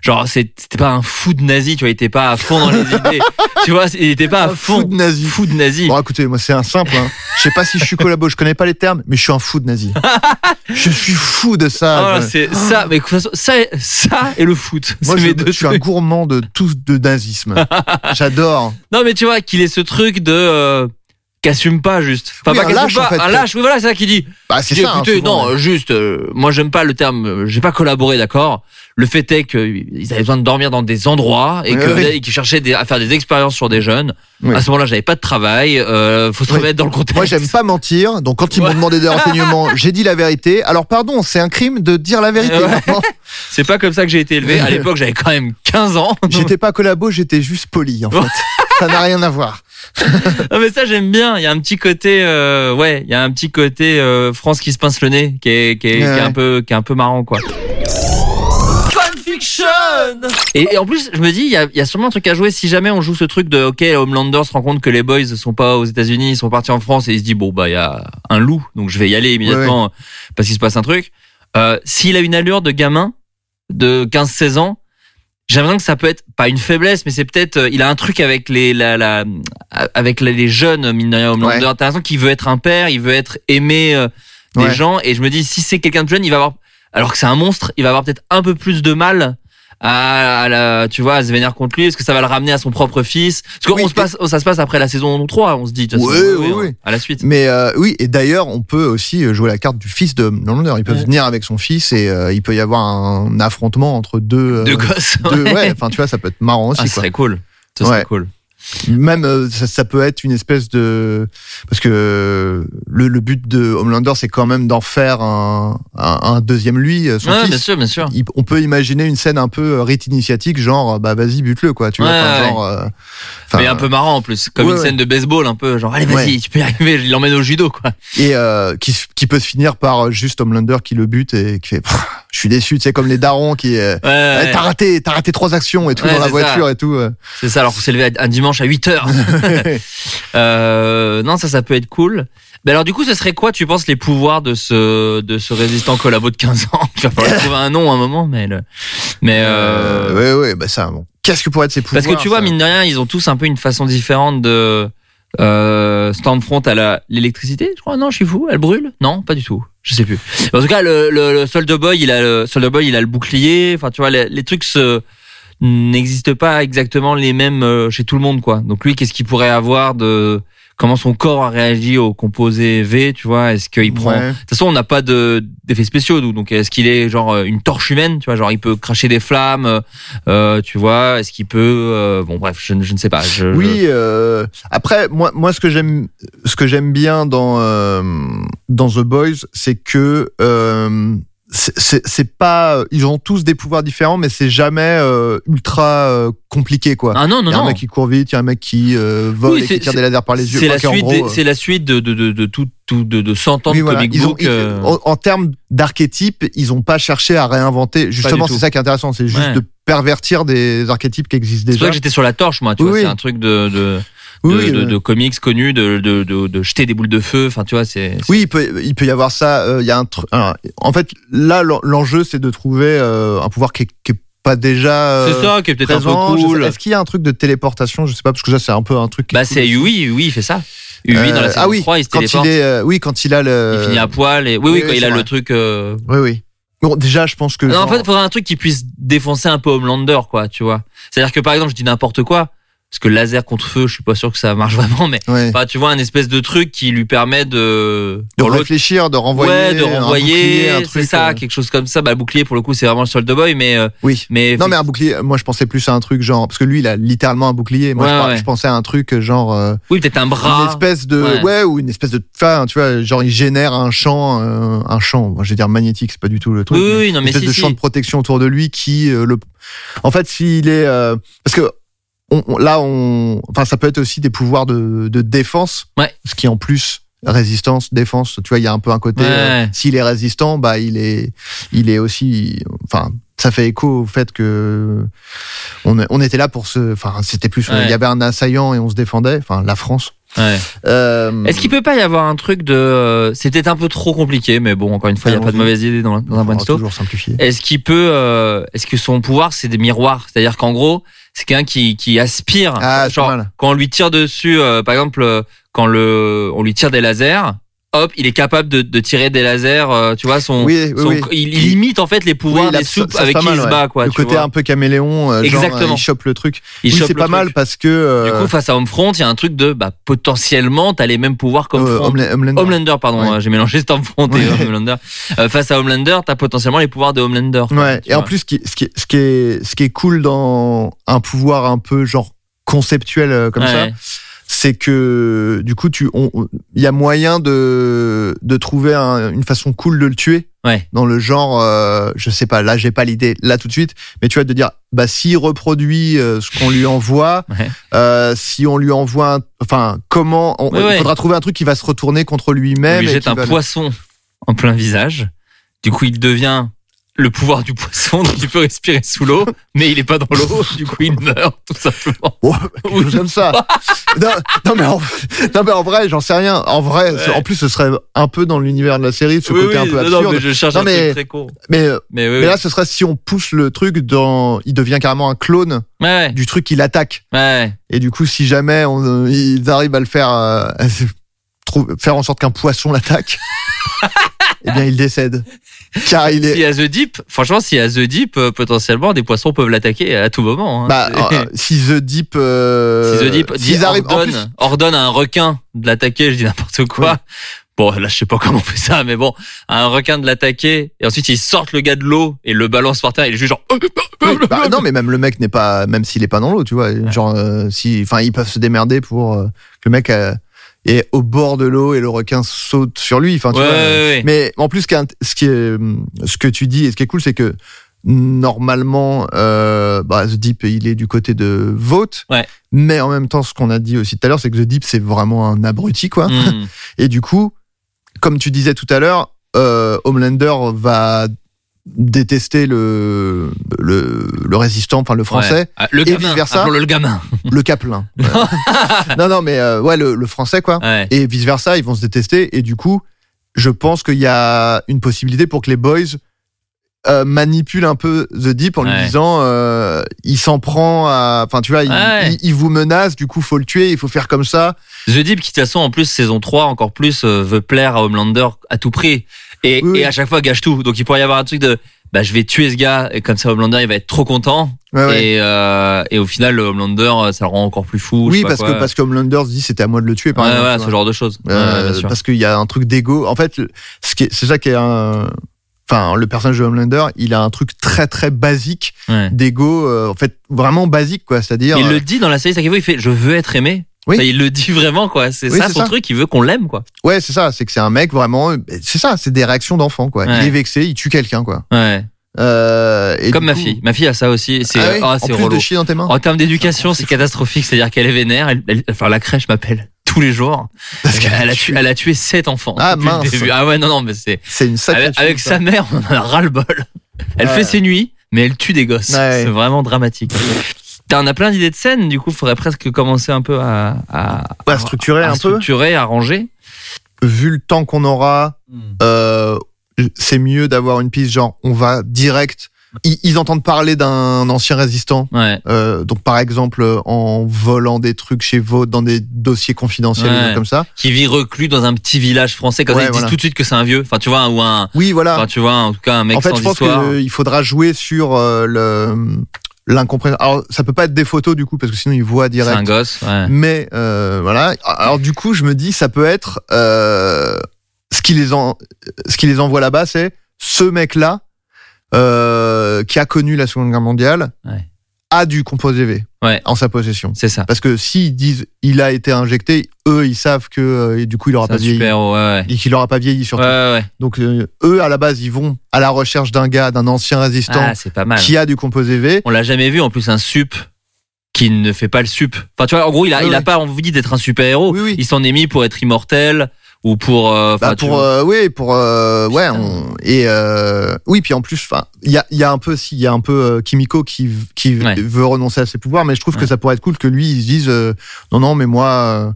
Genre, c'était pas un fou de nazi, tu vois, il était pas à fond dans les idées. Tu vois, il était pas à un fond. fou de nazi Fou de nazi. Bon, écoutez, moi, c'est un simple. Hein. Je sais pas si je suis collabo, je connais pas les termes, mais je suis un fou de nazi. je suis fou de ça. Je- c'est ça, mais de toute façon, ça, ça et le foot. moi, je, mes deux je suis un gourmand de tout de nazisme. J'adore. Non, mais tu vois, qu'il ait ce truc de euh, qu'assume pas juste. Enfin, Oui, pas un lâche, pas, en fait. un lâche. Oui, voilà, c'est ça qu'il dit. Bah, c'est ça. hein, écoutez, souvent. non, juste, euh, moi j'aime pas le terme, euh, j'ai pas collaboré, d'accord. Le fait est qu'ils avaient besoin de dormir dans des endroits et qu'ils cherchaient des- à faire des expériences sur des jeunes. Oui. À ce moment-là, j'avais pas de travail. Euh, faut se Oui. remettre dans le contexte. Moi, j'aime pas mentir. Donc, quand ils m'ont demandé des renseignements, j'ai dit la vérité. Alors, pardon, c'est un crime de dire la vérité. Ouais. C'est pas comme ça que j'ai été élevé. À l'époque, j'avais quand même 15 ans. J'étais pas collabo, j'étais juste poli, en fait. ça n'a rien à voir. Non mais ça j'aime bien. Il y a un petit côté, euh, ouais, il y a un petit côté euh, France qui se pince le nez, qui est, qui est, qui est Ouais. un peu, qui est un peu marrant quoi. Et, et en plus, je me dis, il y a, il y a sûrement un truc à jouer si jamais on joue ce truc de, ok, Homelander se rend compte que les boys sont pas aux États-Unis, ils sont partis en France et il se dit, bon bah il y a un loup, donc je vais y aller immédiatement parce qu'il se passe un truc. Euh, S'il a une allure de gamin de 15-16 ans j'ai l'impression que ça peut être pas une faiblesse, mais c'est peut-être euh, il a un truc avec les la, la avec les- les jeunes mine de rien Homelander. Ouais. T'as l'impression qu'il veut être un père, il veut être aimé euh, des Ouais. gens, et je me dis si c'est quelqu'un de jeune, il va avoir alors que c'est un monstre, il va avoir peut-être un peu plus de mal. À, à la, tu vois, à se vénérer contre lui, est-ce que ça va le ramener à son propre fils? Parce qu'on Oui, se passe, ça se passe après la saison 3, on se dit, oui, oui, ouais. à la suite. Mais euh, oui, et d'ailleurs, on peut aussi jouer la carte du fils de Homelander. Il peut Ouais. venir avec son fils et euh, il peut y avoir un affrontement entre deux. euh, Deux gosses. deux- ouais, enfin, tu vois, ça peut être marrant aussi. Ah, quoi. serait cool. Ce serait Ouais. cool. Même euh, ça, ça peut être une espèce de parce que euh, le, le but de Homelander c'est quand même d'en faire un, un, un deuxième lui euh, son Ouais, bien sûr, bien sûr. Il- on peut imaginer une scène un peu rite initiatique genre bah vas-y bute-le quoi tu vois Ouais, enfin, ouais. genre euh, mais un peu marrant en plus, comme une scène de baseball un peu, genre allez vas-y, tu peux y arriver, il l'emmène au judo quoi. et euh, qui, qui peut se finir par juste Homelander qui le bute et qui fait je suis déçu tu sais comme les darons qui euh, Ouais, t'as raté t'as raté trois actions et tout Ouais, dans la voiture et tout euh. c'est ça. Alors qu'on s'est levé un dimanche à 8 heures. euh, non, ça, ça peut être cool. Mais alors du coup, ce serait quoi, tu penses, les pouvoirs de ce de ce résistant collabo de 15 ans? Tu vas falloir trouver un nom à un moment, mais le... mais euh... Euh, ouais ouais bah ça bon qu'est-ce que pourrait être ses pouvoirs parce que tu vois, ça mine de rien, ils ont tous un peu une façon différente de euh, Stormfront à la l'électricité, je crois. Non, je suis fou. Elle brûle? Non, pas du tout. Je sais plus. En tout cas, le, le, le Soldier Boy, il a le Soldier Boy, il a le bouclier. Enfin, tu vois, les, les trucs n'existent pas exactement les mêmes euh, chez tout le monde, quoi. Donc lui, qu'est-ce qu'il pourrait avoir de comment son corps a réagi au composé V, tu vois Est-ce qu'il prend Ouais. de toute façon, on n'a pas de d'effets spéciaux, nous. Donc, est-ce qu'il est genre euh, une torche humaine, tu vois Genre, il peut cracher des flammes, euh, euh, tu vois Est-ce qu'il peut euh, Bon, bref, je, ne- je ne sais pas. Je, je- Oui. euh, après, moi, moi, ce que j'aime, ce que j'aime bien dans euh, dans The Boys, c'est que euh, c'est- c'est c'est pas, ils ont tous des pouvoirs différents, mais c'est jamais euh, ultra euh, compliqué, quoi. Ah non, non, Il y a un non. mec qui court vite, il y a un mec qui euh, vole Oui, et c'est- qui tire c'est- des lasers par les yeux. C'est la euh, c'est la suite de de de, de tout tout de, de 100 ans oui, de voilà. comic Ils ont, book. ils- euh, en, en termes d'archétypes, ils ont pas cherché à réinventer. Justement, c'est ça qui est intéressant, c'est juste Ouais. de pervertir des archétypes qui existent C'est pour ça déjà. que j'étais sur la torche, moi. Tu Oui, vois, c'est un truc de de Oui, de, de, de comics connus, de, de de de jeter des boules de feu. Enfin, tu vois, c'est. Oui, il peut, il peut y avoir ça. euh, Il y a un truc. alors, En fait, là, l'en- l'enjeu, c'est de trouver euh, un pouvoir qui est, qui est pas déjà. euh, C'est ça qui est peut-être un peu cool. Est-ce qu'il y a un truc de téléportation? Je sais pas, parce que ça, c'est un peu un truc. Bah, cool c'est aussi. oui, oui, il fait ça. Oui, dans la Euh, ah oui, 3, il se quand téléporte. il est, euh, oui, quand il a le. Il finit à poil et oui, oui, oui, quand oui, il a le truc. euh, Oui, oui. Bon, déjà, je pense que. Non, en fait, il faudrait un truc qui puisse défoncer un peu Homelander, quoi, tu vois. C'est-à-dire que par exemple, je dis n'importe quoi, parce que laser contre feu, je suis pas sûr que ça marche vraiment, mais ouais. bah, tu vois, un espèce de truc qui lui permet de. de réfléchir, de renvoyer. ouais, de renvoyer, un c'est truc, ça, euh, quelque chose comme ça. Bah, le bouclier, pour le coup, c'est vraiment le Soldier Boy, mais, euh, Oui. mais. Non, mais un bouclier. Moi, je pensais plus à un truc genre parce que lui, il a littéralement un bouclier. Moi, Ouais, je, pensais à un truc genre. euh, Oui, peut-être un bras. une espèce de Ouais. ou une espèce de enfin, tu vois genre il génère un champ euh, un champ je vais dire magnétique c'est pas du tout le truc Oui, oui, non, une mais espèce si, de si. champ de protection autour de lui qui euh, le en fait s'il est euh, parce que on, on- là on enfin ça peut être aussi des pouvoirs de, de défense Ouais. ce qui en plus résistance défense tu vois il y a un peu un côté Ouais. euh, s'il est résistant bah il est il est aussi enfin ça fait écho au fait que on, on était là pour se enfin c'était plus Ouais. il y avait un assaillant et on se défendait enfin la France Ouais. euh, Est-ce qu'il peut pas y avoir un truc de, euh, c'est peut-être un peu trop compliqué, mais bon, encore une fois, il y a pas de mauvaise idée dans, dans un brainstorm. toujours simplifier. Est-ce qu'il peut, euh, est-ce que son pouvoir c'est des miroirs, c'est-à-dire qu'en gros, c'est quelqu'un qui qui aspire, Ah, genre quand on lui tire dessus, euh, par exemple, euh, quand le, on lui tire des lasers, hop, il est capable de, de tirer des lasers, euh, tu vois, son, Oui, oui, son- oui. il, limite en fait les pouvoirs des soupes ça, avec qui mal, il se bat, quoi. Le tu côté vois. un peu caméléon, euh, genre, Exactement. euh, il chope le truc. C'est pas truc. mal parce que euh, Du coup, face à Homefront, il y a un truc de, bah, potentiellement, t'as les mêmes pouvoirs comme euh, Homelander. Homelander, pardon, Ouais. j'ai mélangé Stormfront et Ouais. Homelander. Euh, face à Homelander, t'as potentiellement les pouvoirs de Homelander. Ouais. Et en vois. plus, ce qui, ce qui, ce qui est, ce qui est cool dans un pouvoir un peu genre conceptuel comme ça. C'est que du coup, tu, il y a moyen de, de trouver un- une façon cool de le tuer. Ouais. Dans le genre, euh, je sais pas, là j'ai pas l'idée là tout de suite, mais tu vois de dire, bah s'il reproduit euh, ce qu'on lui envoie, Ouais. euh, si on lui envoie, un- enfin comment, on- Ouais, il faudra trouver un truc qui va se retourner contre On lui-même. lui et jette un le- poisson en plein visage. Du coup, il devient le pouvoir du poisson, donc il peut respirer sous l'eau, mais il est pas dans l'eau, du coup il meurt tout simplement. Oh, quelque chose comme ça. non, non, mais en, non, mais en vrai, j'en sais rien. En vrai, Ouais. en plus, ce serait un peu dans l'univers de la série, ce Oui, côté oui, un peu absurde. non, mais je cherche un mais- truc très court. mais, euh, Mais oui, mais oui. là, ce serait si on pousse le truc dans, il devient carrément un clone ouais, du truc qui l'attaque. ouais. Et du coup, si jamais on, ils arrivent à le faire, euh, à faire en sorte qu'un poisson l'attaque, eh bien, il décède. Car il est, y a The Deep, franchement, y a The Deep, euh, potentiellement, des poissons peuvent l'attaquer à tout moment. hein. bah, euh, si The Deep, euh, si The Deep en ordonne, plus, ordonne à un requin de l'attaquer, je dis n'importe quoi. Bon, là, je sais pas comment on fait ça, mais bon, à un requin de l'attaquer, et ensuite ils sortent le gars de l'eau et le balance par terre, il est juste genre, Oui, bah, non, mais même le mec n'est pas, même s'il est pas dans l'eau, tu vois. Genre, euh, si, enfin, ils peuvent se démerder pour euh, que le mec euh, est au bord de l'eau et le requin saute sur lui. Enfin, tu ouais, vois. ouais, ouais. Mais en plus, ce qui est, ce hum, ce que tu dis et ce qui est cool, c'est que normalement, euh, bah, The Deep, il est du côté de Vote. Ouais. Mais en même temps, ce qu'on a dit aussi tout à l'heure, c'est que The Deep, c'est vraiment un abruti, quoi. Hmm. Et du coup, comme tu disais tout à l'heure, euh, Homelander va détester le, le, le résistant, enfin le français, Ouais. Ah, le Et gamin, vice-versa. appelons-le le gamin. le Caplin. Ouais. non, non, mais euh, ouais, le, le français, quoi. Ouais. Et vice versa, ils vont se détester. Et du coup, je pense qu'il y a une possibilité pour que les boys euh, manipulent un peu The Deep en lui disant, euh, il s'en prend à, enfin, tu vois, il, il- il vous menace, du coup, faut le tuer, il faut faire comme ça. The Deep, qui de toute façon, en plus, saison 3, encore plus, euh, veut plaire à Homelander à tout prix. Et, Oui, oui. et à chaque fois, gâche tout. Donc, il pourrait y avoir un truc de, bah, je vais tuer ce gars, et comme ça, Homelander, il va être trop content. Ouais. Et, euh, et au final, le Homelander, euh, ça le rend encore plus fou. je oui, sais parce que parce que Homelander se dit c'était à moi de le tuer, par ouais, exemple. ouais, ce genre de choses. Euh, parce qu'il y a un truc d'ego. En fait, ce c'est ça qui est un. Enfin, le personnage de Homelander, il a un truc très très basique Ouais. d'ego, euh, en fait, vraiment basique, quoi. C'est-à-dire. Il le dit dans la série, ça il fait, je veux être aimé. Oui. Ça, il le dit vraiment, quoi. C'est Oui, ça son ça. truc, il veut qu'on l'aime, quoi. Ouais, c'est ça. C'est que c'est un mec vraiment. C'est ça. C'est des réactions d'enfant, quoi. Ouais. Il est vexé, il tue quelqu'un, quoi. Ouais. Euh, et Comme ma coup- fille. Ma fille a ça aussi. C'est, Ah oui, ah, en plus relou. de chier dans tes mains. En termes d'éducation, c'est catastrophique. C'est-à-dire qu'elle est vénère. Elle, elle- enfin, la crèche m'appelle tous les jours. Parce qu'elle Elle a, tué, elle a tué sept enfants. Ah, mince. Ah ouais, non, non, mais c'est, C'est une sacrée. avec, sa mère, on en a ras le bol. Elle Ouais. fait ses nuits, mais elle tue des gosses. Ouais. C'est vraiment dramatique. T'as- On a plein d'idées de scènes, du coup, faudrait presque commencer un peu à, à. À structurer à un peu. structurer, à ranger. Vu le temps qu'on aura, euh, c'est mieux d'avoir une piste genre on va direct. Ils, ils entendent parler d'un ancien résistant. Ouais. Euh, donc par exemple euh, en volant des trucs chez Vaud dans des dossiers confidentiels Ouais. des trucs comme ça. Qui vit reclus dans un petit village français. Comme Ouais, ça, ils voilà. disent tout de suite que c'est un vieux. Enfin, tu vois, ou un, Oui voilà. enfin, tu vois, en tout cas, un mec en fait sans je pense qu'il faudra jouer sur euh, le l'incompréhension. Alors ça peut pas être des photos du coup parce que sinon ils voient C'est un direct. gosse. Ouais. Mais euh, voilà. Alors du coup je me dis ça peut être euh, ce qui les en ce qui les envoie là-bas c'est ce mec là euh, qui a connu la Seconde Guerre mondiale Ouais. A du composé V Ouais. en sa possession. C'est ça. Parce que s'ils disent il a été injecté, eux ils savent que euh, et du coup il aura pas vieilli super. Ouais, ouais. et qu'il aura pas vieilli surtout. Donc euh, eux à la base ils vont à la recherche d'un gars, d'un ancien résistant Ah, c'est pas mal. qui a du composé V. On l'a jamais vu en plus un sup qui ne fait pas le sup. Enfin tu vois en gros il a il a pas envie d'être un super héros. Oui, oui. Il s'en est mis pour être immortel ou pour euh, Bah, pour euh, oui pour euh, ouais on, et euh, oui puis en plus enfin il y a il y a un peu si il y a un peu euh, Kimiko qui qui Ouais. veut renoncer à ses pouvoirs mais je trouve que ça pourrait être cool que lui il se dise euh, non non mais moi euh,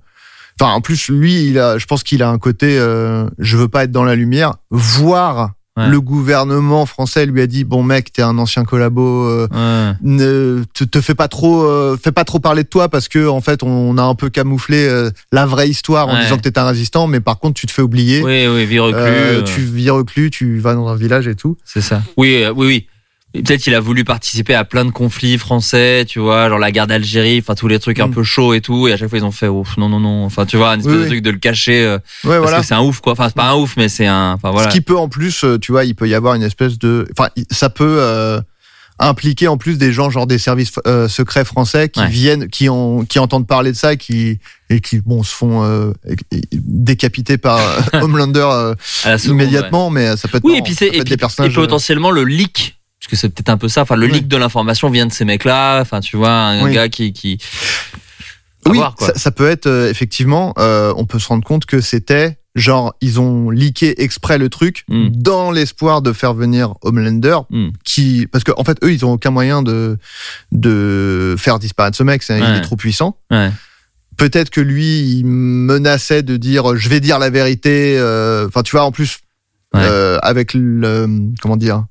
enfin en plus lui il a je pense qu'il a un côté euh, je veux pas être dans la lumière voire Ouais. le gouvernement français lui a dit bon mec t'es un ancien collabo euh, Ouais. ne te, te fais pas trop euh, fais pas trop parler de toi parce que en fait on a un peu camouflé euh, la vraie histoire en Ouais. disant que t'étais un résistant mais par contre tu te fais oublier Oui oui vie tu vis reclus, tu vas dans un village et tout. C'est ça. Oui, oui, oui. Peut-être qu'il a voulu participer à plein de conflits français, tu vois, genre la guerre d'Algérie, enfin tous les trucs un Mm. peu chauds et tout, et à chaque fois ils ont fait ouf, non non non, enfin tu vois, une espèce Oui, de oui. truc de le cacher euh, Ouais, parce voilà. que c'est un ouf quoi. Enfin c'est pas un ouf, mais c'est un, enfin voilà. Ce qui peut en plus, euh, tu vois, il peut y avoir une espèce de, enfin, il- ça peut euh, impliquer en plus des gens genre des services euh, secrets français qui Ouais. viennent, qui ont, qui entendent parler de ça, qui et qui bon se font décapiter par Homelander ouais. immédiatement, mais ça peut être Oui, et marrant. puis c'est et, puis- potentiellement le leak, que c'est peut-être un peu ça. Enfin, le leak de l'information vient de ces mecs-là. Enfin, tu vois, un Oui. gars qui oui, voir, ça, ça peut être euh, effectivement. euh, on peut se rendre compte que c'était genre ils ont leaké exprès le truc Mm. dans l'espoir de faire venir Homelander, Mm. qui parce qu'en en fait eux ils ont aucun moyen de de faire disparaître ce mec, c'est- il Ouais. est trop puissant. Ouais. Peut-être que lui il menaçait de dire je vais dire la vérité. euh, Enfin tu vois en plus Ouais. euh, avec le comment dire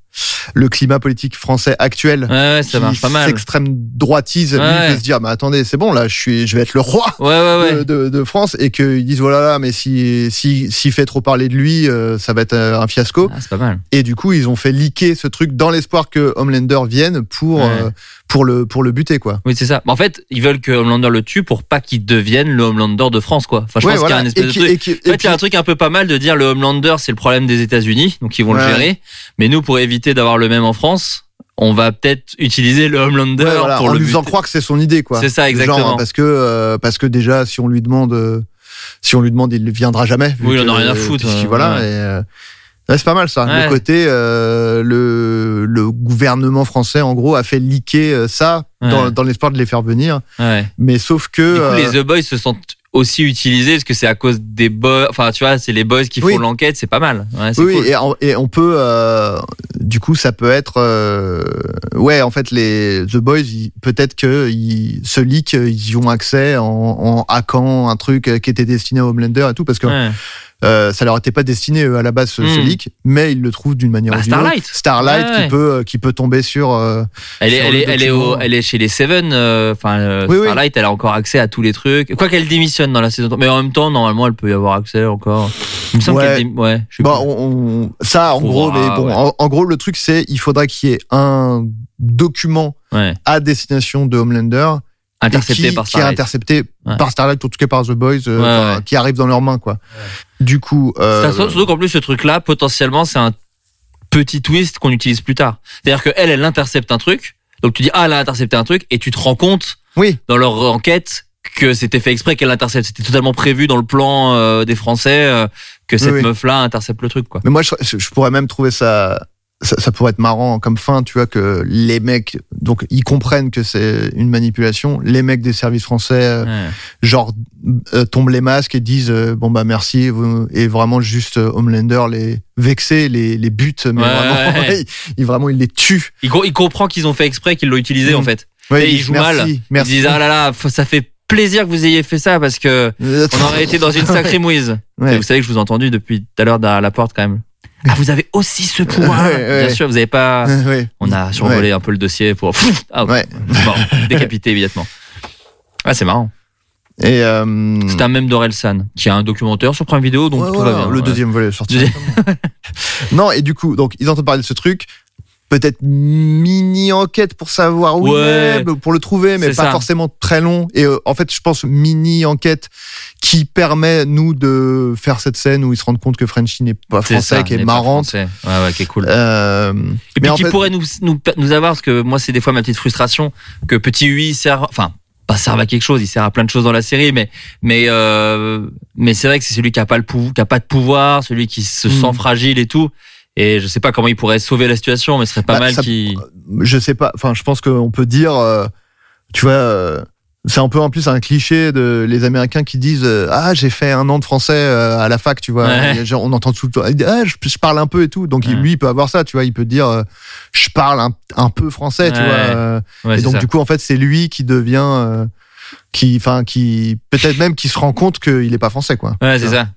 le climat politique français actuel. Ouais, ouais, ça qui marche pas mal. s'extrême droitise, lui, Ouais, ouais. peut se dire, mais attendez, c'est bon, là, je suis, je vais être le roi Ouais, de, de- de France, et qu'ils disent, voilà, là, mais si, si, s'il fait trop parler de lui, euh, ça va être euh, un fiasco. Ah, c'est pas mal. Et du coup, ils ont fait leaker ce truc dans l'espoir que Homelander vienne pour, euh, pour le, pour le buter, quoi. Oui, c'est ça. En fait, ils veulent que Homelander le tue pour pas qu'il devienne le Homelander de France, quoi. Enfin, je pense qu'il y a un espèce de truc. qui- En fait, il y a un truc un peu pas mal de dire le Homelander, c'est le problème des États-Unis, donc ils vont le gérer. Mais nous, pour éviter d'avoir le même en France, on va peut-être utiliser le Homelander Ouais, voilà, pour en le lui faisant croire que c'est son idée, quoi. C'est ça, Genre, exactement. parce que, euh, parce que déjà, si on lui demande, euh, si on lui demande, il ne viendra jamais. Oui, il en a rien à foutre, euh, voilà, ouais. et, euh, ouais, c'est pas mal ça. Ouais. Le côté, euh, le, le gouvernement français, en gros, a fait euh, ça dans, Ouais. dans l'espoir de les faire venir. Mais sauf que. Du coup, euh, les The Boys se sont aussi utilisés parce que c'est à cause des boys. Enfin, tu vois, c'est les boys qui Oui. font l'enquête, c'est pas mal. Ouais, oui, cool. et, on peut, euh, du coup, ça peut être, euh, ouais, en fait, les The Boys, peut-être que ils, ce leak, ils y ont accès en, en hackant un truc euh, qui était destiné à Homelander et tout, parce que Ouais. Euh, ça leur était pas destiné eux, à la base ce, ce Hmm. leak, mais ils le trouvent d'une manière Bah, ou d'une autre. Starlight. Starlight Ouais, ouais. qui peut, euh, qui peut tomber sur. euh, Elle est, sur elle le est, elle est, au- elle est chez les Seven. euh, Enfin, euh, oui. Starlight, elle a encore accès à tous les trucs. Quoi qu'elle démissionne dans la saison, mais en même temps, normalement, elle peut y avoir accès encore. Il me semble Ouais. qu'elle dém- ouais. je plus. on, on- ça, en gros, voir, mais bon, ouais. en, en gros, le truc, c'est il faudrait qu'il y ait un document Ouais. à destination de Homelander Intercepté qui, par qui est Starlight. intercepté Ouais. par Starlight, en tout cas par The Boys, euh, Ouais, enfin, ouais. qui arrive dans leurs mains, quoi. Du coup, euh, Ça, Surtout qu'en plus, ce truc-là, potentiellement, c'est un petit twist qu'on utilise plus tard. C'est-à-dire que elle, elle intercepte un truc. Donc tu dis, ah, elle a intercepté un truc, et tu te rends compte oui, dans leur enquête que c'était fait exprès qu'elle intercepte. C'était totalement prévu dans le plan euh, des Français euh, que cette oui. meuf-là intercepte le truc, quoi. mais moi, je, je pourrais même trouver ça, ça, ça pourrait être marrant comme fin, tu vois, que les mecs, donc ils comprennent que c'est une manipulation. Les mecs des services français, euh, Ouais. genre euh, tombent les masques et disent euh, bon bah merci et vraiment juste Homelander les vexer les les buts mais Ouais, vraiment ouais. il, il- vraiment il les tue Il, co- il comprend qu'ils ont fait exprès, qu'ils l'ont utilisé, Mm. en fait. Ouais, Et il ils jouent merci, mal. merci Ils disent, ah là là, ça fait plaisir que vous ayez fait ça parce que on aurait été dans une sacrée mouise. Vous savez que je vous ai entendu depuis tout à l'heure derrière la porte, quand même. Ah, vous avez aussi ce pouvoir. Ouais, ouais. Bien sûr, vous avez pas. ouais. On a survolé un peu le dossier pour. Ah, Ouais. bon, décapité immédiatement. Ah, c'est marrant. et euh, C'est un même d'Orelsan qui a un documentaire sur Prime Vidéo, donc ouais, tout va bien. le ouais. deuxième volet est sorti non et du coup donc ils entendent parler de ce truc peut-être mini enquête pour savoir où Ouais. il est pour le trouver mais pas ça. forcément très long et euh, en fait je pense mini enquête qui permet nous de faire cette scène où ils se rendent compte que Frenchy n'est pas français ça, qui est pas marrante. Ouais, ouais, qui est cool. Euh, Et mais puis qui fait- pourrait nous, nous, nous avoir, parce que moi, c'est des fois ma petite frustration, que Petit Hui sert, enfin, pas sert à quelque chose, il sert à plein de choses dans la série, mais, mais, euh, mais c'est vrai que c'est celui qui a pas le qui a pas de pouvoir, celui qui se Mm. sent fragile et tout. Et je sais pas comment il pourrait sauver la situation, mais ce serait pas Bah, mal ça- qui. je sais pas enfin je pense qu'on peut dire euh, tu vois euh, c'est un peu en plus un cliché de les Américains qui disent euh, ah j'ai fait un an de français à la fac tu vois Ouais. Genre, on entend tout le temps ah je, je parle un peu et tout donc Ouais. lui il peut avoir ça tu vois il peut dire je parle un, un peu français tu vois et donc ça. du coup en fait c'est lui qui devient qui enfin qui peut-être même qui se rend compte qu'il est pas français quoi Ouais, c'est ça.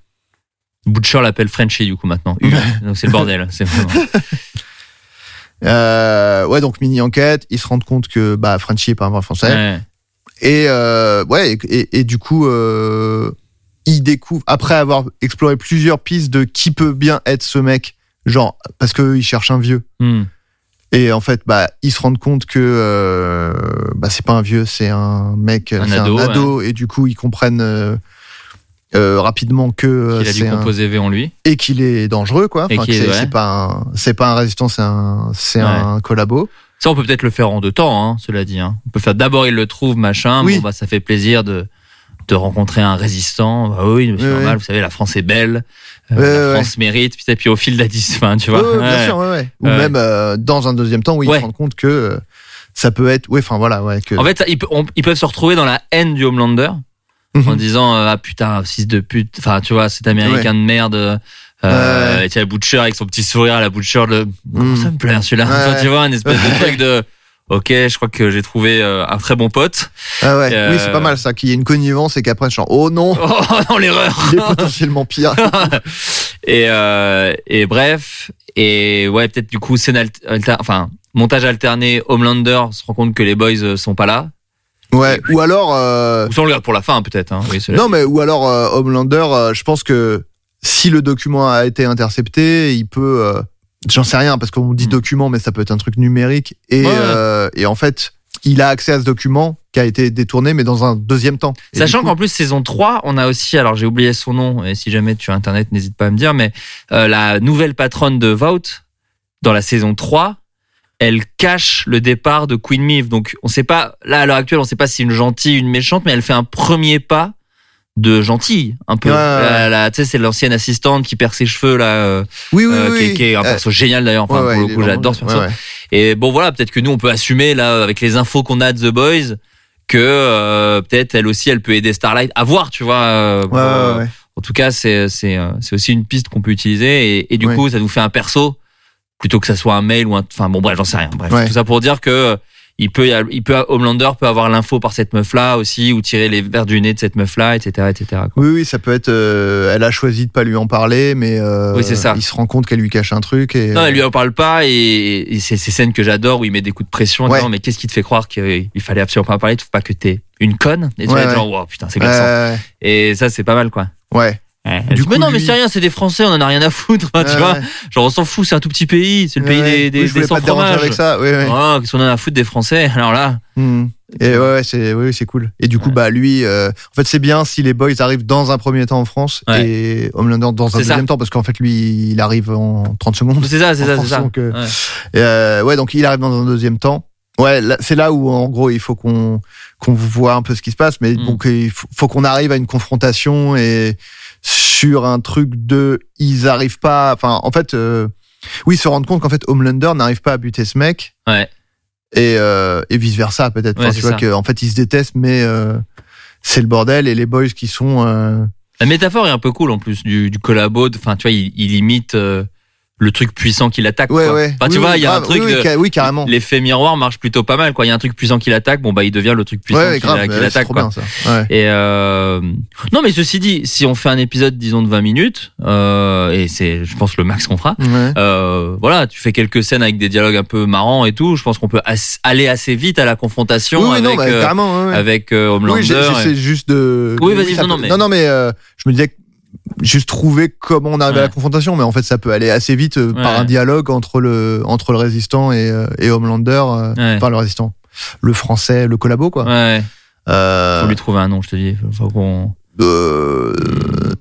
Butcher l'appelle Frenchy du coup maintenant. Donc c'est le bordel. C'est vraiment- euh, ouais donc mini enquête ils se rendent compte que bah Frenchy est pas un vrai français Ouais. Et euh, ouais, et, et- et du coup, euh, il découvre après avoir exploré plusieurs pistes de qui peut bien être ce mec, genre parce que il cherche un vieux. Hmm. Et en fait, bah, ils se rendent compte que euh, bah, c'est pas un vieux, c'est un mec, Un ado, un ado, et du coup, ils comprennent euh, euh, rapidement que euh, Il a du c'est un composé V en lui. et qu'il est dangereux, quoi. Enfin, qu'il est- c'est ouais. pas un, c'est pas un résistant, c'est un, c'est Ouais. un collabo. Ça, on peut peut-être le faire en deux temps, hein, cela dit. Hein. On peut faire d'abord, il le trouve, machin. Oui. Bon, bah, ça fait plaisir de, de rencontrer un résistant. Bah oui, c'est Oui, normal. oui. Vous savez, la France est belle. euh, la France mérite. Puis, et puis au fil de la 10, enfin, tu vois. Ouais, bien sûr, ouais, ouais. Ou même euh, dans un deuxième temps où ils Ouais. se rendent compte que euh, ça peut être, ouais, enfin voilà, ouais, que En fait, ça, ils, pe- on- ils peuvent se retrouver dans la haine du Homelander. Mhm. en disant euh, ah putain fils de pute enfin tu vois cet américain de merde euh, et tu as Butcher avec son petit sourire à la Butcher le Mhm. ça me plaît celui-là? Ouais. Tu vois un espèce de truc de ok je crois que j'ai trouvé euh, un très bon pote Ah ouais. Euh, Oui, c'est pas mal ça, qu'il y ait une connivence et qu'après, genre, oh non, oh non l'erreur il est potentiellement pire. et euh, et bref et ouais peut-être du coup scène alter- enfin montage alterné Homelander se rend compte que les boys euh, sont pas là Ouais. Ou alors, euh, ou ça on le garde pour la fin peut-être hein. oui, non, mais ou alors euh, Homelander, euh, je pense que si le document a été intercepté, il peut. euh, J'en sais rien parce qu'on dit Mm. document, mais ça peut être un truc numérique. Et, Ouais, ouais. et en fait, il a accès à ce document qui a été détourné, mais dans un deuxième temps. Et Sachant qu'en plus saison 3, on a aussi, alors j'ai oublié son nom, et si jamais tu as internet, n'hésite pas à me dire, mais euh, la nouvelle patronne de Vout, dans la saison 3, elle cache le départ de Queen Meave. Donc on sait pas, là à l'heure actuelle, on sait pas si c'est une gentille, une méchante, mais elle fait un premier pas de gentille, un peu. Ouais, la- tu sais, c'est l'ancienne assistante qui perd ses cheveux là, euh, oui, oui, euh, oui. qui, est- qui est un Euh, perso génial d'ailleurs. Enfin, ouais, pour le coup, j'adore ce perso. Ouais. Et bon voilà, peut-être que nous on peut assumer là avec les infos qu'on a de The Boys que euh, peut-être elle aussi elle peut aider Starlight à voir, tu vois. euh, pour, Ouais, euh, ouais, ouais. En tout cas, c'est euh, aussi une piste qu'on peut utiliser et, et du coup ça nous fait un perso plutôt que ça soit un mail ou un enfin bon bref, j'en sais rien. Bref, Ouais. tout ça pour dire que euh, il peut il peut Homelander peut avoir l'info par cette meuf là aussi ou tirer les verres du nez de cette meuf là, etc. etc. quoi. Oui, oui, ça peut être. euh, elle a choisi de pas lui en parler, mais euh, Oui, c'est ça. il se rend compte qu'elle lui cache un truc. Et, Non, elle lui en parle pas et, et c'est ces scènes que j'adore où il met des coups de pression Ouais. disant mais qu'est-ce qui te fait croire qu'il fallait absolument pas en parler, tu trouves pas que t'es une conne? Et tu Ouais, vas ouais. genre wow, putain c'est glaçant. Et ça c'est pas mal quoi. ouais. Du mais non mais c'est rien, c'est des Français, on en a rien à foutre, tu Ouais, vois. ouais. Genre on s'en fout, c'est un tout petit pays, c'est le pays Ouais, des oui, des, je des pas sans te déranger fromage. avec ça. Oui, oui. Oh, qu'est-ce qu'on en a à foutre des Français Alors là, Hmm. Et ouais, c'est oui, c'est cool. Et du coup, bah lui, euh, en fait, c'est bien si les boys arrivent dans un premier temps en France et Homelander dans un ça. deuxième temps, parce qu'en fait, lui, il arrive en 30 secondes. c'est ça, c'est ça, c'est ça. donc, euh, Ouais. Euh, ouais, donc il arrive dans un deuxième temps. Ouais, c'est là où en gros il faut qu'on qu'on voit un peu ce qui se passe, mais Mm. donc il faut, faut qu'on arrive à une confrontation et sur un truc de ils arrivent pas. Enfin, en fait, euh, oui, se rendre compte qu'en fait Homelander n'arrive pas à buter ce mec Ouais. et et, et vice versa peut-être. Ouais, Enfin, tu vois qu'en fait ils se détestent, mais euh, c'est le bordel et les boys qui sont. euh, La métaphore est un peu cool en plus du, du collabo. de- Enfin, tu vois, il, il imite euh, le truc puissant qui l'attaque. Ouais, quoi. ouais. Enfin, tu Oui, vois, oui, il y a un truc. Oui, de- carrément. L'effet miroir marche plutôt pas mal. Quoi. Il y a un truc puissant qui l'attaque, bon bah il devient le truc puissant Ouais, qui, l'attaque. trop quoi. bien ça. Ouais. Et euh... non, mais ceci dit, si on fait un épisode, disons de 20 minutes, euh, et c'est, je pense, le max qu'on fera. Euh, voilà, tu fais quelques scènes avec des dialogues un peu marrants et tout. Je pense qu'on peut as- aller assez vite à la confrontation avec non, bah, euh, avec euh, Homelander. Oui, et- j'essaie juste de. Oui, vas-y, non, non, mais- non, non, mais euh, je me disais que juste trouver comment on arrive à la confrontation, mais en fait, ça peut aller assez vite euh, par un dialogue entre le entre le résistant et, euh, et Homelander, euh, Ouais. enfin le résistant, le français, le collabo quoi. Ouais, Euh, faut lui trouver un nom, je te dis. Faut qu'on. euh,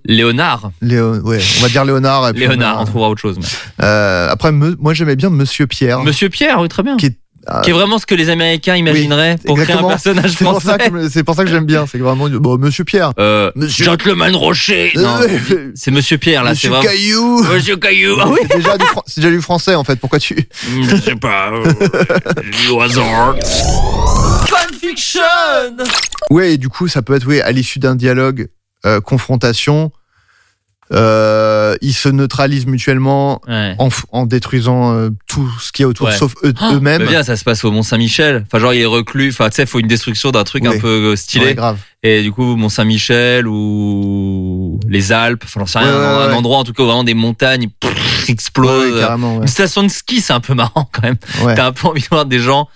Léonard. Léo, ouais, on va dire Léonard. Et puis Léonard, on trouvera autre chose. mais- euh, après, me- moi j'aimais bien Monsieur Pierre. Monsieur Pierre, oui, très bien. Qui est- Qui est vraiment ce que les Américains imagineraient pour créer un personnage français. c'est pour ça que j'aime bien. C'est vraiment bon, Monsieur Pierre. Euh, Monsieur- Gentleman Rocher. Non, Euh, c'est Monsieur Pierre là, c'est Monsieur vraiment. Caillou. Monsieur Caillou. Ah oui. C'est déjà, du déjà français en fait. Pourquoi tu Je sais pas. euh, au hasard. Fanfiction Ouais, et du coup, ça peut être oui, à l'issue d'un dialogue, euh, confrontation. Euh, ils se neutralisent mutuellement Ouais. en, en détruisant euh, tout ce qui est autour, Ouais. sauf Oh, eux-mêmes. bien, ça se passe au Mont Saint-Michel. Enfin, genre, il est reclus. Enfin, tu sais, il faut une destruction d'un truc un peu euh, stylé. Ouais, grave. Et du coup, Mont Saint-Michel ou les Alpes. Enfin, j'en rien. Un endroit, en tout cas, où vraiment des montagnes pff, explosent. Ouais, carrément. Ouais. Une station de ski, c'est un peu marrant quand même. Ouais. T'as un peu envie de voir des gens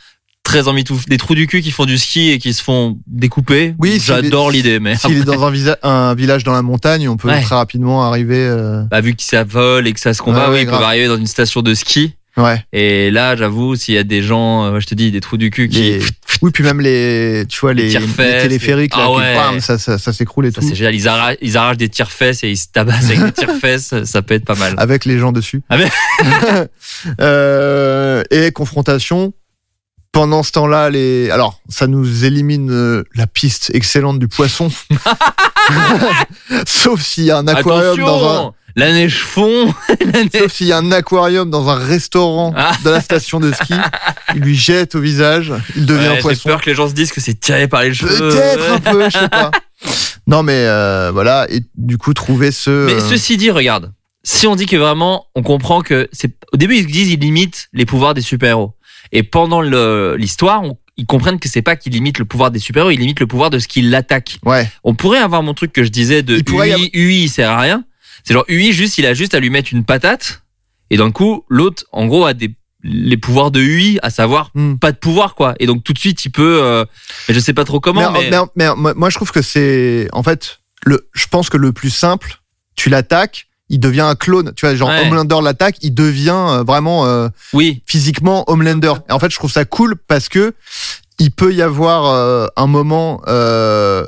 très emmitouflés, des trous du cul qui font du ski et qui se font découper. Oui, j'adore l'idée, mais S'il est dans un, village dans la montagne, on peut Ouais. très rapidement arriver. euh, bah, vu que ça vole et que ça se combat, oui, ils peuvent grave. arriver dans une station de ski. Ouais. Et là, j'avoue, s'il y a des gens, euh, je te dis, des trous du cul qui, Oui, puis même les, tu vois, Les les, les téléphériques, là, Ah qui, ouais. bam, ça, ça, ça s'écroule et ça tout. c'est génial. Ils arrachent, ils arrachent des tire-fesses et ils se tabassent avec des tire-fesses. Ça peut être pas mal. Avec les gens dessus. Ah. Euh, et confrontation. Pendant ce temps-là, les, alors, ça nous élimine euh, la piste excellente du poisson. Sauf s'il y a un aquarium dans un, la neige fond. La neige- sauf s'il y a un aquarium dans un restaurant Ah. de la station de ski. Il lui jette au visage. Il devient Ouais, un J'ai poisson. peur que les gens se disent que c'est tiré par les cheveux. Peut-être un peu, je sais pas. Non, mais euh, voilà, et du coup, trouver ce. Mais euh, ceci dit, regarde, si on dit que vraiment, on comprend que c'est au début ils disent ils limitent les pouvoirs des super-héros, et pendant l'histoire, ils comprennent que c'est pas qu'ils limitent le pouvoir des super-héros, ils limitent le pouvoir de ce qui l'attaque. Ouais. On pourrait avoir mon truc que je disais de Il UI, UI, il sert à rien. C'est genre UI, juste, il a juste à lui mettre une patate. Et d'un coup, l'autre, en gros, a des, les pouvoirs de UI, à savoir Hmm. pas de pouvoir, quoi. Et donc, tout de suite, il peut, euh, mais je sais pas trop comment, mais, mais, mais- mais moi- moi, je trouve que c'est. En fait, le, je pense que le plus simple, tu l'attaques, il devient un clone. Tu vois, genre Ouais. Homelander l'attaque, il devient euh, vraiment euh, oui, physiquement Homelander. Et en fait, je trouve ça cool parce que il peut y avoir euh, un moment. euh,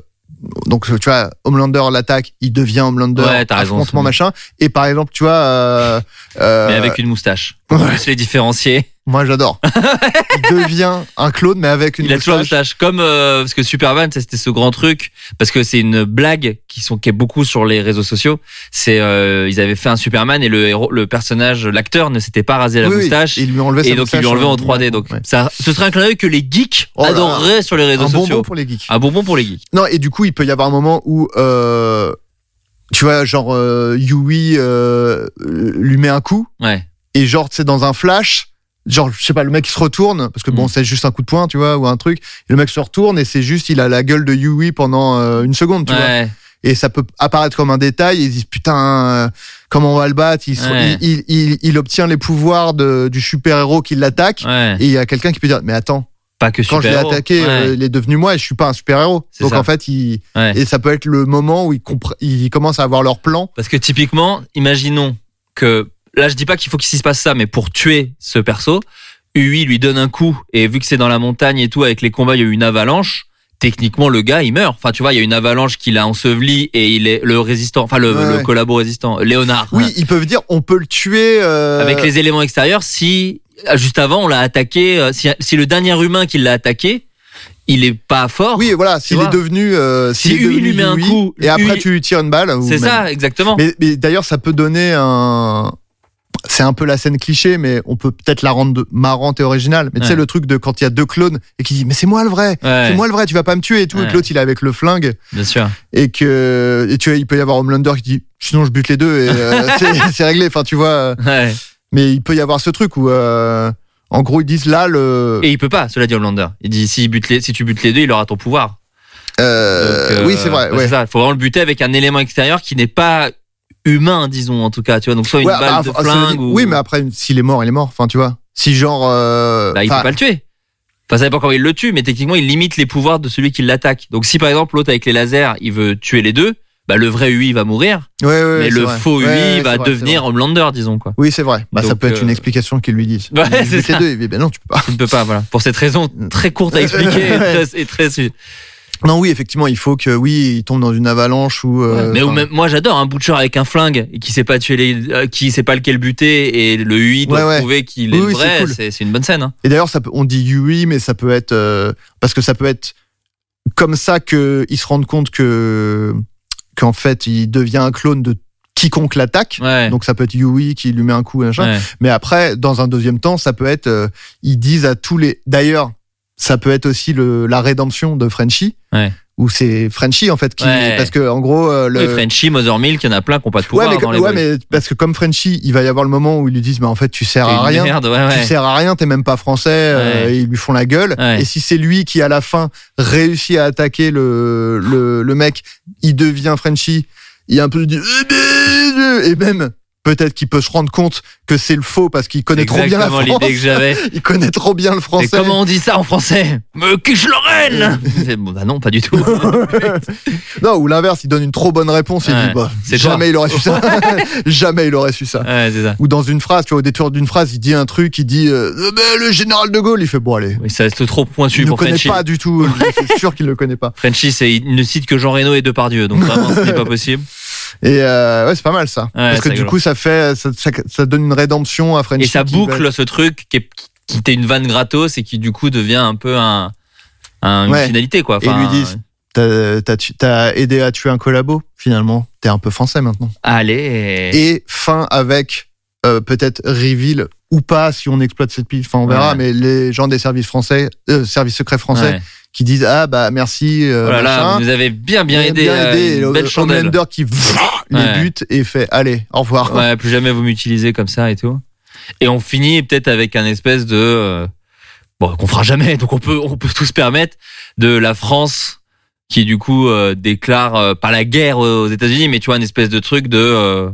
donc, tu vois, Homelander l'attaque, il devient Homelander, Ouais, raison, affrontement, machin. Et par exemple, tu vois, euh, euh, mais avec une moustache. Pour ouais. les différencier. Moi j'adore. il devient un clone, mais avec une il a toujours la moustache. Comme, euh, parce que Superman, c'était ce grand truc. Parce que c'est une blague qui sont, qui est beaucoup sur les réseaux sociaux. C'est, euh, ils avaient fait un Superman et le héros, le personnage, l'acteur ne s'était pas rasé la Oui, oui, moustache. et il lui a enlevé sa Et donc, ils lui ont enlevé en moustache, 3D. Donc, ouais. ça, ce serait un clin d'œil que les geeks Oh là là. adoreraient sur les réseaux un sociaux. bonbon pour les geeks. Un bonbon pour les geeks. Non, et du coup, il peut y avoir un moment où, euh, tu vois, genre, euh, Yui euh, lui met un coup, Ouais. et genre, c'est dans un flash, genre, je sais pas, le mec il se retourne, parce que bon, Mm. c'est juste un coup de poing, tu vois, ou un truc, et le mec se retourne, et c'est juste, il a la gueule de Yui pendant euh, une seconde, tu vois. Et ça peut apparaître comme un détail, et ils se disent, putain, euh, comment on va le battre? Il, se- Ouais. il, il, il- il obtient les pouvoirs de, du super-héros qui l'attaque, Ouais. et il y a quelqu'un qui peut dire, mais attends, Pas que quand je l'ai attaqué, euh, il est devenu moi et je suis pas un super héros. Donc ça. en fait, il et ça peut être le moment où ils, ils commencent à avoir leur plan. Parce que typiquement, imaginons que là, je dis pas qu'il faut qu'il s'y passe ça, mais pour tuer ce perso, UI lui donne un coup et vu que c'est dans la montagne et tout, avec les combats, il y a eu une avalanche. Techniquement, le gars, il meurt. Enfin, tu vois, il y a une avalanche qui l'a enseveli et il est le résistant, enfin le, Ouais, le ouais. collabo résistant, Léonard. Oui, ils peuvent dire on peut le tuer. euh, Avec les éléments extérieurs, si juste avant on l'a attaqué, euh, si, si le dernier humain qui l'a attaqué, il est pas fort. Oui, voilà, s'il est devenu. euh, Si devenu lui met un coup, et après tu lui tires une balle. c'est ça, exactement. Mais, mais d'ailleurs, ça peut donner un. C'est un peu la scène cliché, mais on peut peut-être la rendre marrante et originale. Mais tu sais, le truc de quand il y a deux clones et qui dit Mais c'est moi le vrai, Ouais, c'est moi le vrai, tu vas pas me tuer et tout. Et que l'autre il est avec le flingue bien sûr. et que et tu vois, il peut y avoir Homelander qui dit Sinon je bute les deux et euh, c'est- réglé. Enfin, tu vois. euh. Mais il peut y avoir ce truc où, euh, en gros, ils disent là le. Et il peut pas, cela dit Homelander. Il dit si, bute les, si tu butes les deux, il aura ton pouvoir. Euh, Donc, euh, oui, c'est vrai. bah. C'est ça. Il faut vraiment le buter avec un élément extérieur qui n'est pas humain, disons en tout cas. Tu vois, donc soit une Ouais, balle bah, de veut flingue dire- ou. Oui, mais après, s'il est mort, il est mort. Enfin, tu vois. Si genre. euh, bah, il enfin, peut pas le tuer. Enfin, ça dépend comment il le tue, mais techniquement, il limite les pouvoirs de celui qui l'attaque. Donc, si par exemple l'autre avec les lasers, il veut tuer les deux, bah le vrai UI va mourir, ouais, mais le vrai. faux UI Ouais, va vrai, devenir. Homelander, disons quoi. Oui, c'est vrai. Bah, ça peut être une euh, explication qu'ils lui disent. Ouais, c'est ça. deux. Il dit, ben non, tu peux pas. Il ne peut pas, voilà. Pour cette raison très courte à expliquer et très, et très- Non, oui, effectivement, il faut que, oui, il tombe dans une avalanche ou. euh, mais même, moi j'adore un butcher avec un flingue et qui sait pas tuer les, euh, qui sait pas lequel buter et le UI doit Ouais, ouais. prouver qu'il est oui, vrai. c'est cool. Une bonne scène. Hein. Et d'ailleurs, ça peut, on dit Yui, mais ça peut être euh, parce que ça peut être comme ça que ils se rendent compte que qu'en fait, il devient un clone de quiconque l'attaque. Ouais. Donc ça peut être Yui qui lui met un coup, machin. ouais. Mais après, dans un deuxième temps, ça peut être, euh, ils disent à tous les. D'ailleurs, ça peut être aussi le, la rédemption de Frenchie. Ouais. Où c'est Frenchie en fait qui, Ouais. parce que en gros, euh, le. Oui, Frenchy, Mother Milk, il y en a plein qui n'ont pas de ouais, pouvoir mais, dans comme- les ouais, mais parce que comme Frenchie, il va y avoir le moment où ils lui disent, mais en fait, tu sers à rien. Merde, ouais, ouais. Tu sers à rien, t'es même pas français, euh, Ouais. et ils lui font la gueule. Ouais. Et si c'est lui qui, à la fin, réussit à attaquer le, le, le mec, il devient Frenchie, il est un peu dit, et même, peut-être qu'il peut se rendre compte que c'est le faux parce qu'il connaît trop bien la France. l'idée que j'avais. Il connaît trop bien le Et français. comment on dit ça en français Me quiche Lorraine bon, Bah non, pas du tout. Non, ou l'inverse, il donne une trop bonne réponse, il Ouais. dit, bah, jamais toi. il aurait su ça. jamais il aurait su ça. ouais, c'est ça. Ou dans une phrase, tu vois, au détour d'une phrase, il dit un truc, il dit, euh, Euh, le général de Gaulle, il fait, bon, allez. Oui, ça reste trop pointu Il ne pour connaît Frenchy. pas du tout, c'est sûr qu'il ne le connaît pas. Frenchy, c'est, il ne cite que Jean Reno et Depardieu, donc vraiment, ce n'est pas possible. Et euh, ouais, c'est pas mal ça. Parce que du rigolo. coup, ça fait, ça, ça, ça donne une rédemption à Frenchie. Et ça boucle va- ce truc qui, est, qui était une vanne gratos et qui du coup devient un peu un, un- une finalité quoi. Et lui disent, t'as, t'as, aidé à tuer un collabo, finalement. T'es un peu français maintenant. allez. Et fin avec euh, peut-être reveal ou pas si on exploite cette piste. Enfin, on verra. Ouais. Mais les gens des services français, euh, services secrets français, Ouais. Qui disent ah bah merci euh, Oh là là, vous avez bien bien Bien aidé. euh, aidé. une belle le chandelle. Qui les Ouais. bute et fait allez au revoir. Ouais, plus jamais vous m'utilisez comme ça et tout. Et on finit peut-être avec un espèce de euh, bon qu'on fera jamais, donc on peut on peut tout se permettre de la France qui du coup euh, déclare pas la guerre aux États-Unis, mais tu vois une espèce de truc de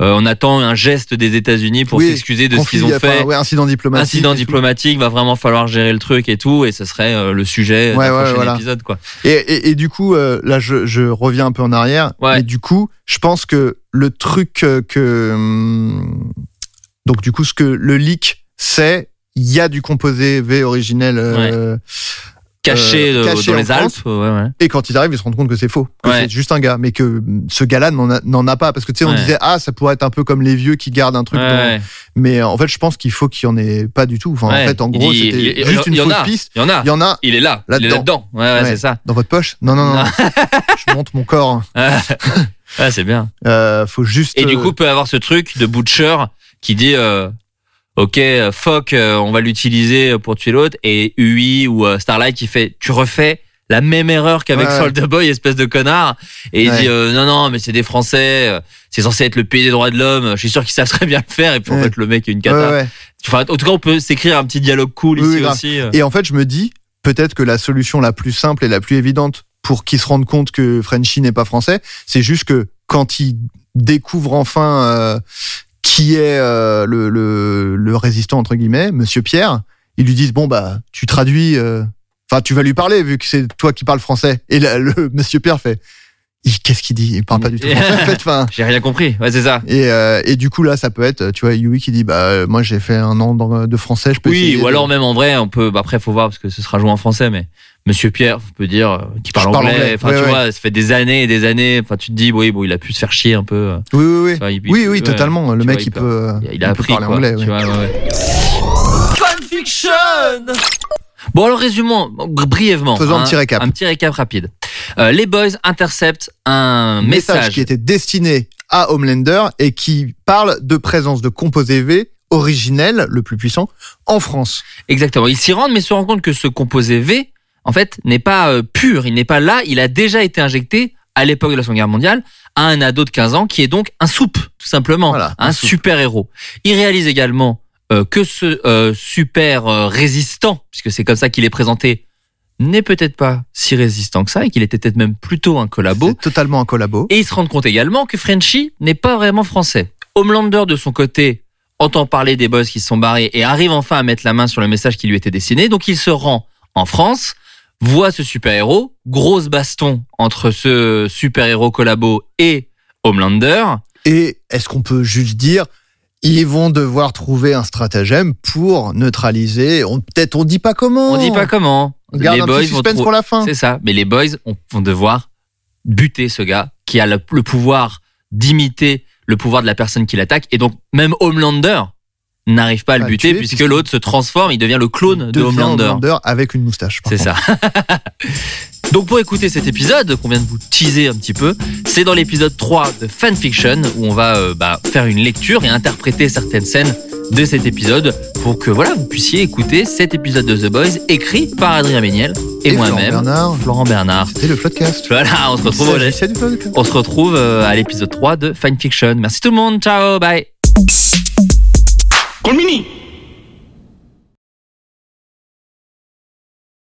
euh, on attend un geste des États-Unis pour Oui, s'excuser de ce qu'ils ont fait. ouais, incident diplomatique. Incident diplomatique, va vraiment falloir gérer le truc et tout, et ce serait euh, le sujet Ouais, du ouais, prochain voilà. épisode quoi. Et, et, et du coup, euh, là, je, je reviens un peu en arrière. Ouais. Et du coup, je pense que le truc euh, que. Donc, du coup, ce que le leak, c'est il y a du composé V originel. Caché, Euh, euh, caché dans les France. Alpes, ouais ouais. Et quand ils arrivent, ils se rendent compte que c'est faux. Que Ouais. c'est juste un gars. Mais que hum, ce gars-là n'en a, n'en a pas. Parce que tu sais, on Ouais. disait, ah, ça pourrait être un peu comme les vieux qui gardent un truc. Ouais, dans- ouais. Mais euh, en fait, je pense qu'il faut qu'il y en ait pas du tout. Enfin, Ouais. en fait, en gros, c'était juste une fausse piste. Il y en a. Il y en a Il est là. Il est Là-dedans. Ouais, ouais, Ouais. c'est ça. dans votre poche. Non, non, non. je monte mon corps. Ah, c'est bien. Euh, faut juste. Et du euh, coup, peut avoir ce truc de Butcher qui dit euh, OK, fuck, euh, on va l'utiliser pour tuer l'autre et UI ou euh, Starlight qui fait tu refais la même erreur qu'avec Ouais, Boy, espèce de connard et il dit euh, non non, mais c'est des Français, euh, c'est censé être le pays des droits de l'homme, je suis sûr qu'ils savent très bien le faire et puis en Ouais. fait le mec est une cata. ouais. Enfin, en tout cas, on peut s'écrire un petit dialogue cool Oui, ici aussi. Et en fait, je me dis, peut-être que la solution la plus simple et la plus évidente pour qu'ils se rendent compte que Frenchy n'est pas français, c'est juste que quand ils découvrent enfin euh, qui est euh, le, le, le résistant, entre guillemets, Monsieur Pierre, ils lui disent, bon, bah, tu traduis, euh, enfin, tu vas lui parler vu que c'est toi qui parles français. Et là, le Monsieur Pierre fait, qu'est-ce qu'il dit? Il parle pas du tout français, en fait. Enfin, J'ai rien compris. Ouais, c'est ça. et, euh, et du coup, là, ça peut être, tu vois, Yui qui dit, bah, euh, moi, j'ai fait un an de français, je peux Oui, ou de- alors même en vrai, on peut. bah, après, faut voir parce que ce sera joué en français, mais Monsieur Pierre, on peut dire, euh, qui parle parle anglais. Enfin, ouais, tu ouais. vois, ça fait des années et des années. Enfin, tu te dis, oui, bon, il a pu se faire chier un peu. euh, Oui, oui, oui. tu vois, il- Oui, oui, ouais, totalement. Le mec, vois, il, peut, Il a il peut appris parler quoi, anglais. tu vois. Fanfiction Bon, alors résumons br- brièvement. Faisons un hein, petit récap. Un petit récap rapide. Euh, les boys interceptent un message, message. qui était destiné à Homelander et qui parle de présence de composé V originel, le plus puissant, en France. Exactement. Ils s'y rendent, mais se rendent compte que ce composé V, en fait, n'est pas euh, pur. Il n'est pas là. Il a déjà été injecté à l'époque de la Seconde Guerre mondiale à un ado de 15 ans qui est donc un soupe, tout simplement, Voilà, un, un soupe. super héros. Il réalise également euh, que ce euh, super euh, résistant, puisque c'est comme ça qu'il est présenté, n'est peut-être pas si résistant que ça et qu'il était peut-être même plutôt un collabo. Totalement un collabo. Et ils se rendent compte également que Frenchy n'est pas vraiment français. Homelander, de son côté, entend parler des boss qui se sont barrés et arrive enfin à mettre la main sur le message qui lui était destiné. Donc il se rend en France, voit ce super-héros, grosse baston entre ce super-héros collabo et Homelander. Et est-ce qu'on peut juste dire, ils vont devoir trouver un stratagème pour neutraliser. On, peut-être on dit pas comment. On dit pas comment. On garde les un boys petit suspense pour la fin. C'est ça. Mais les boys on- vont devoir buter ce gars qui a le, le pouvoir d'imiter le pouvoir de la personne qui l'attaque. Et donc, même Homelander n'arrive pas à le buter tuer, puisque l'autre se transforme, il devient le clone de Devient Homelander. avec une moustache. C'est ça. Donc pour écouter cet épisode qu'on vient de vous teaser un petit peu, c'est dans l'épisode 3 de Fanfiction où on va euh, bah, faire une lecture et interpréter certaines scènes de cet épisode pour que voilà vous puissiez écouter cet épisode de The Boys écrit par Adrien Méniel et, moi-même Bernard. Florent Bernard. C'était le podcast. Voilà, on se retrouve, au- on se retrouve euh, à l'épisode 3 de Fanfiction. Merci tout le monde, ciao, bye. Colmini.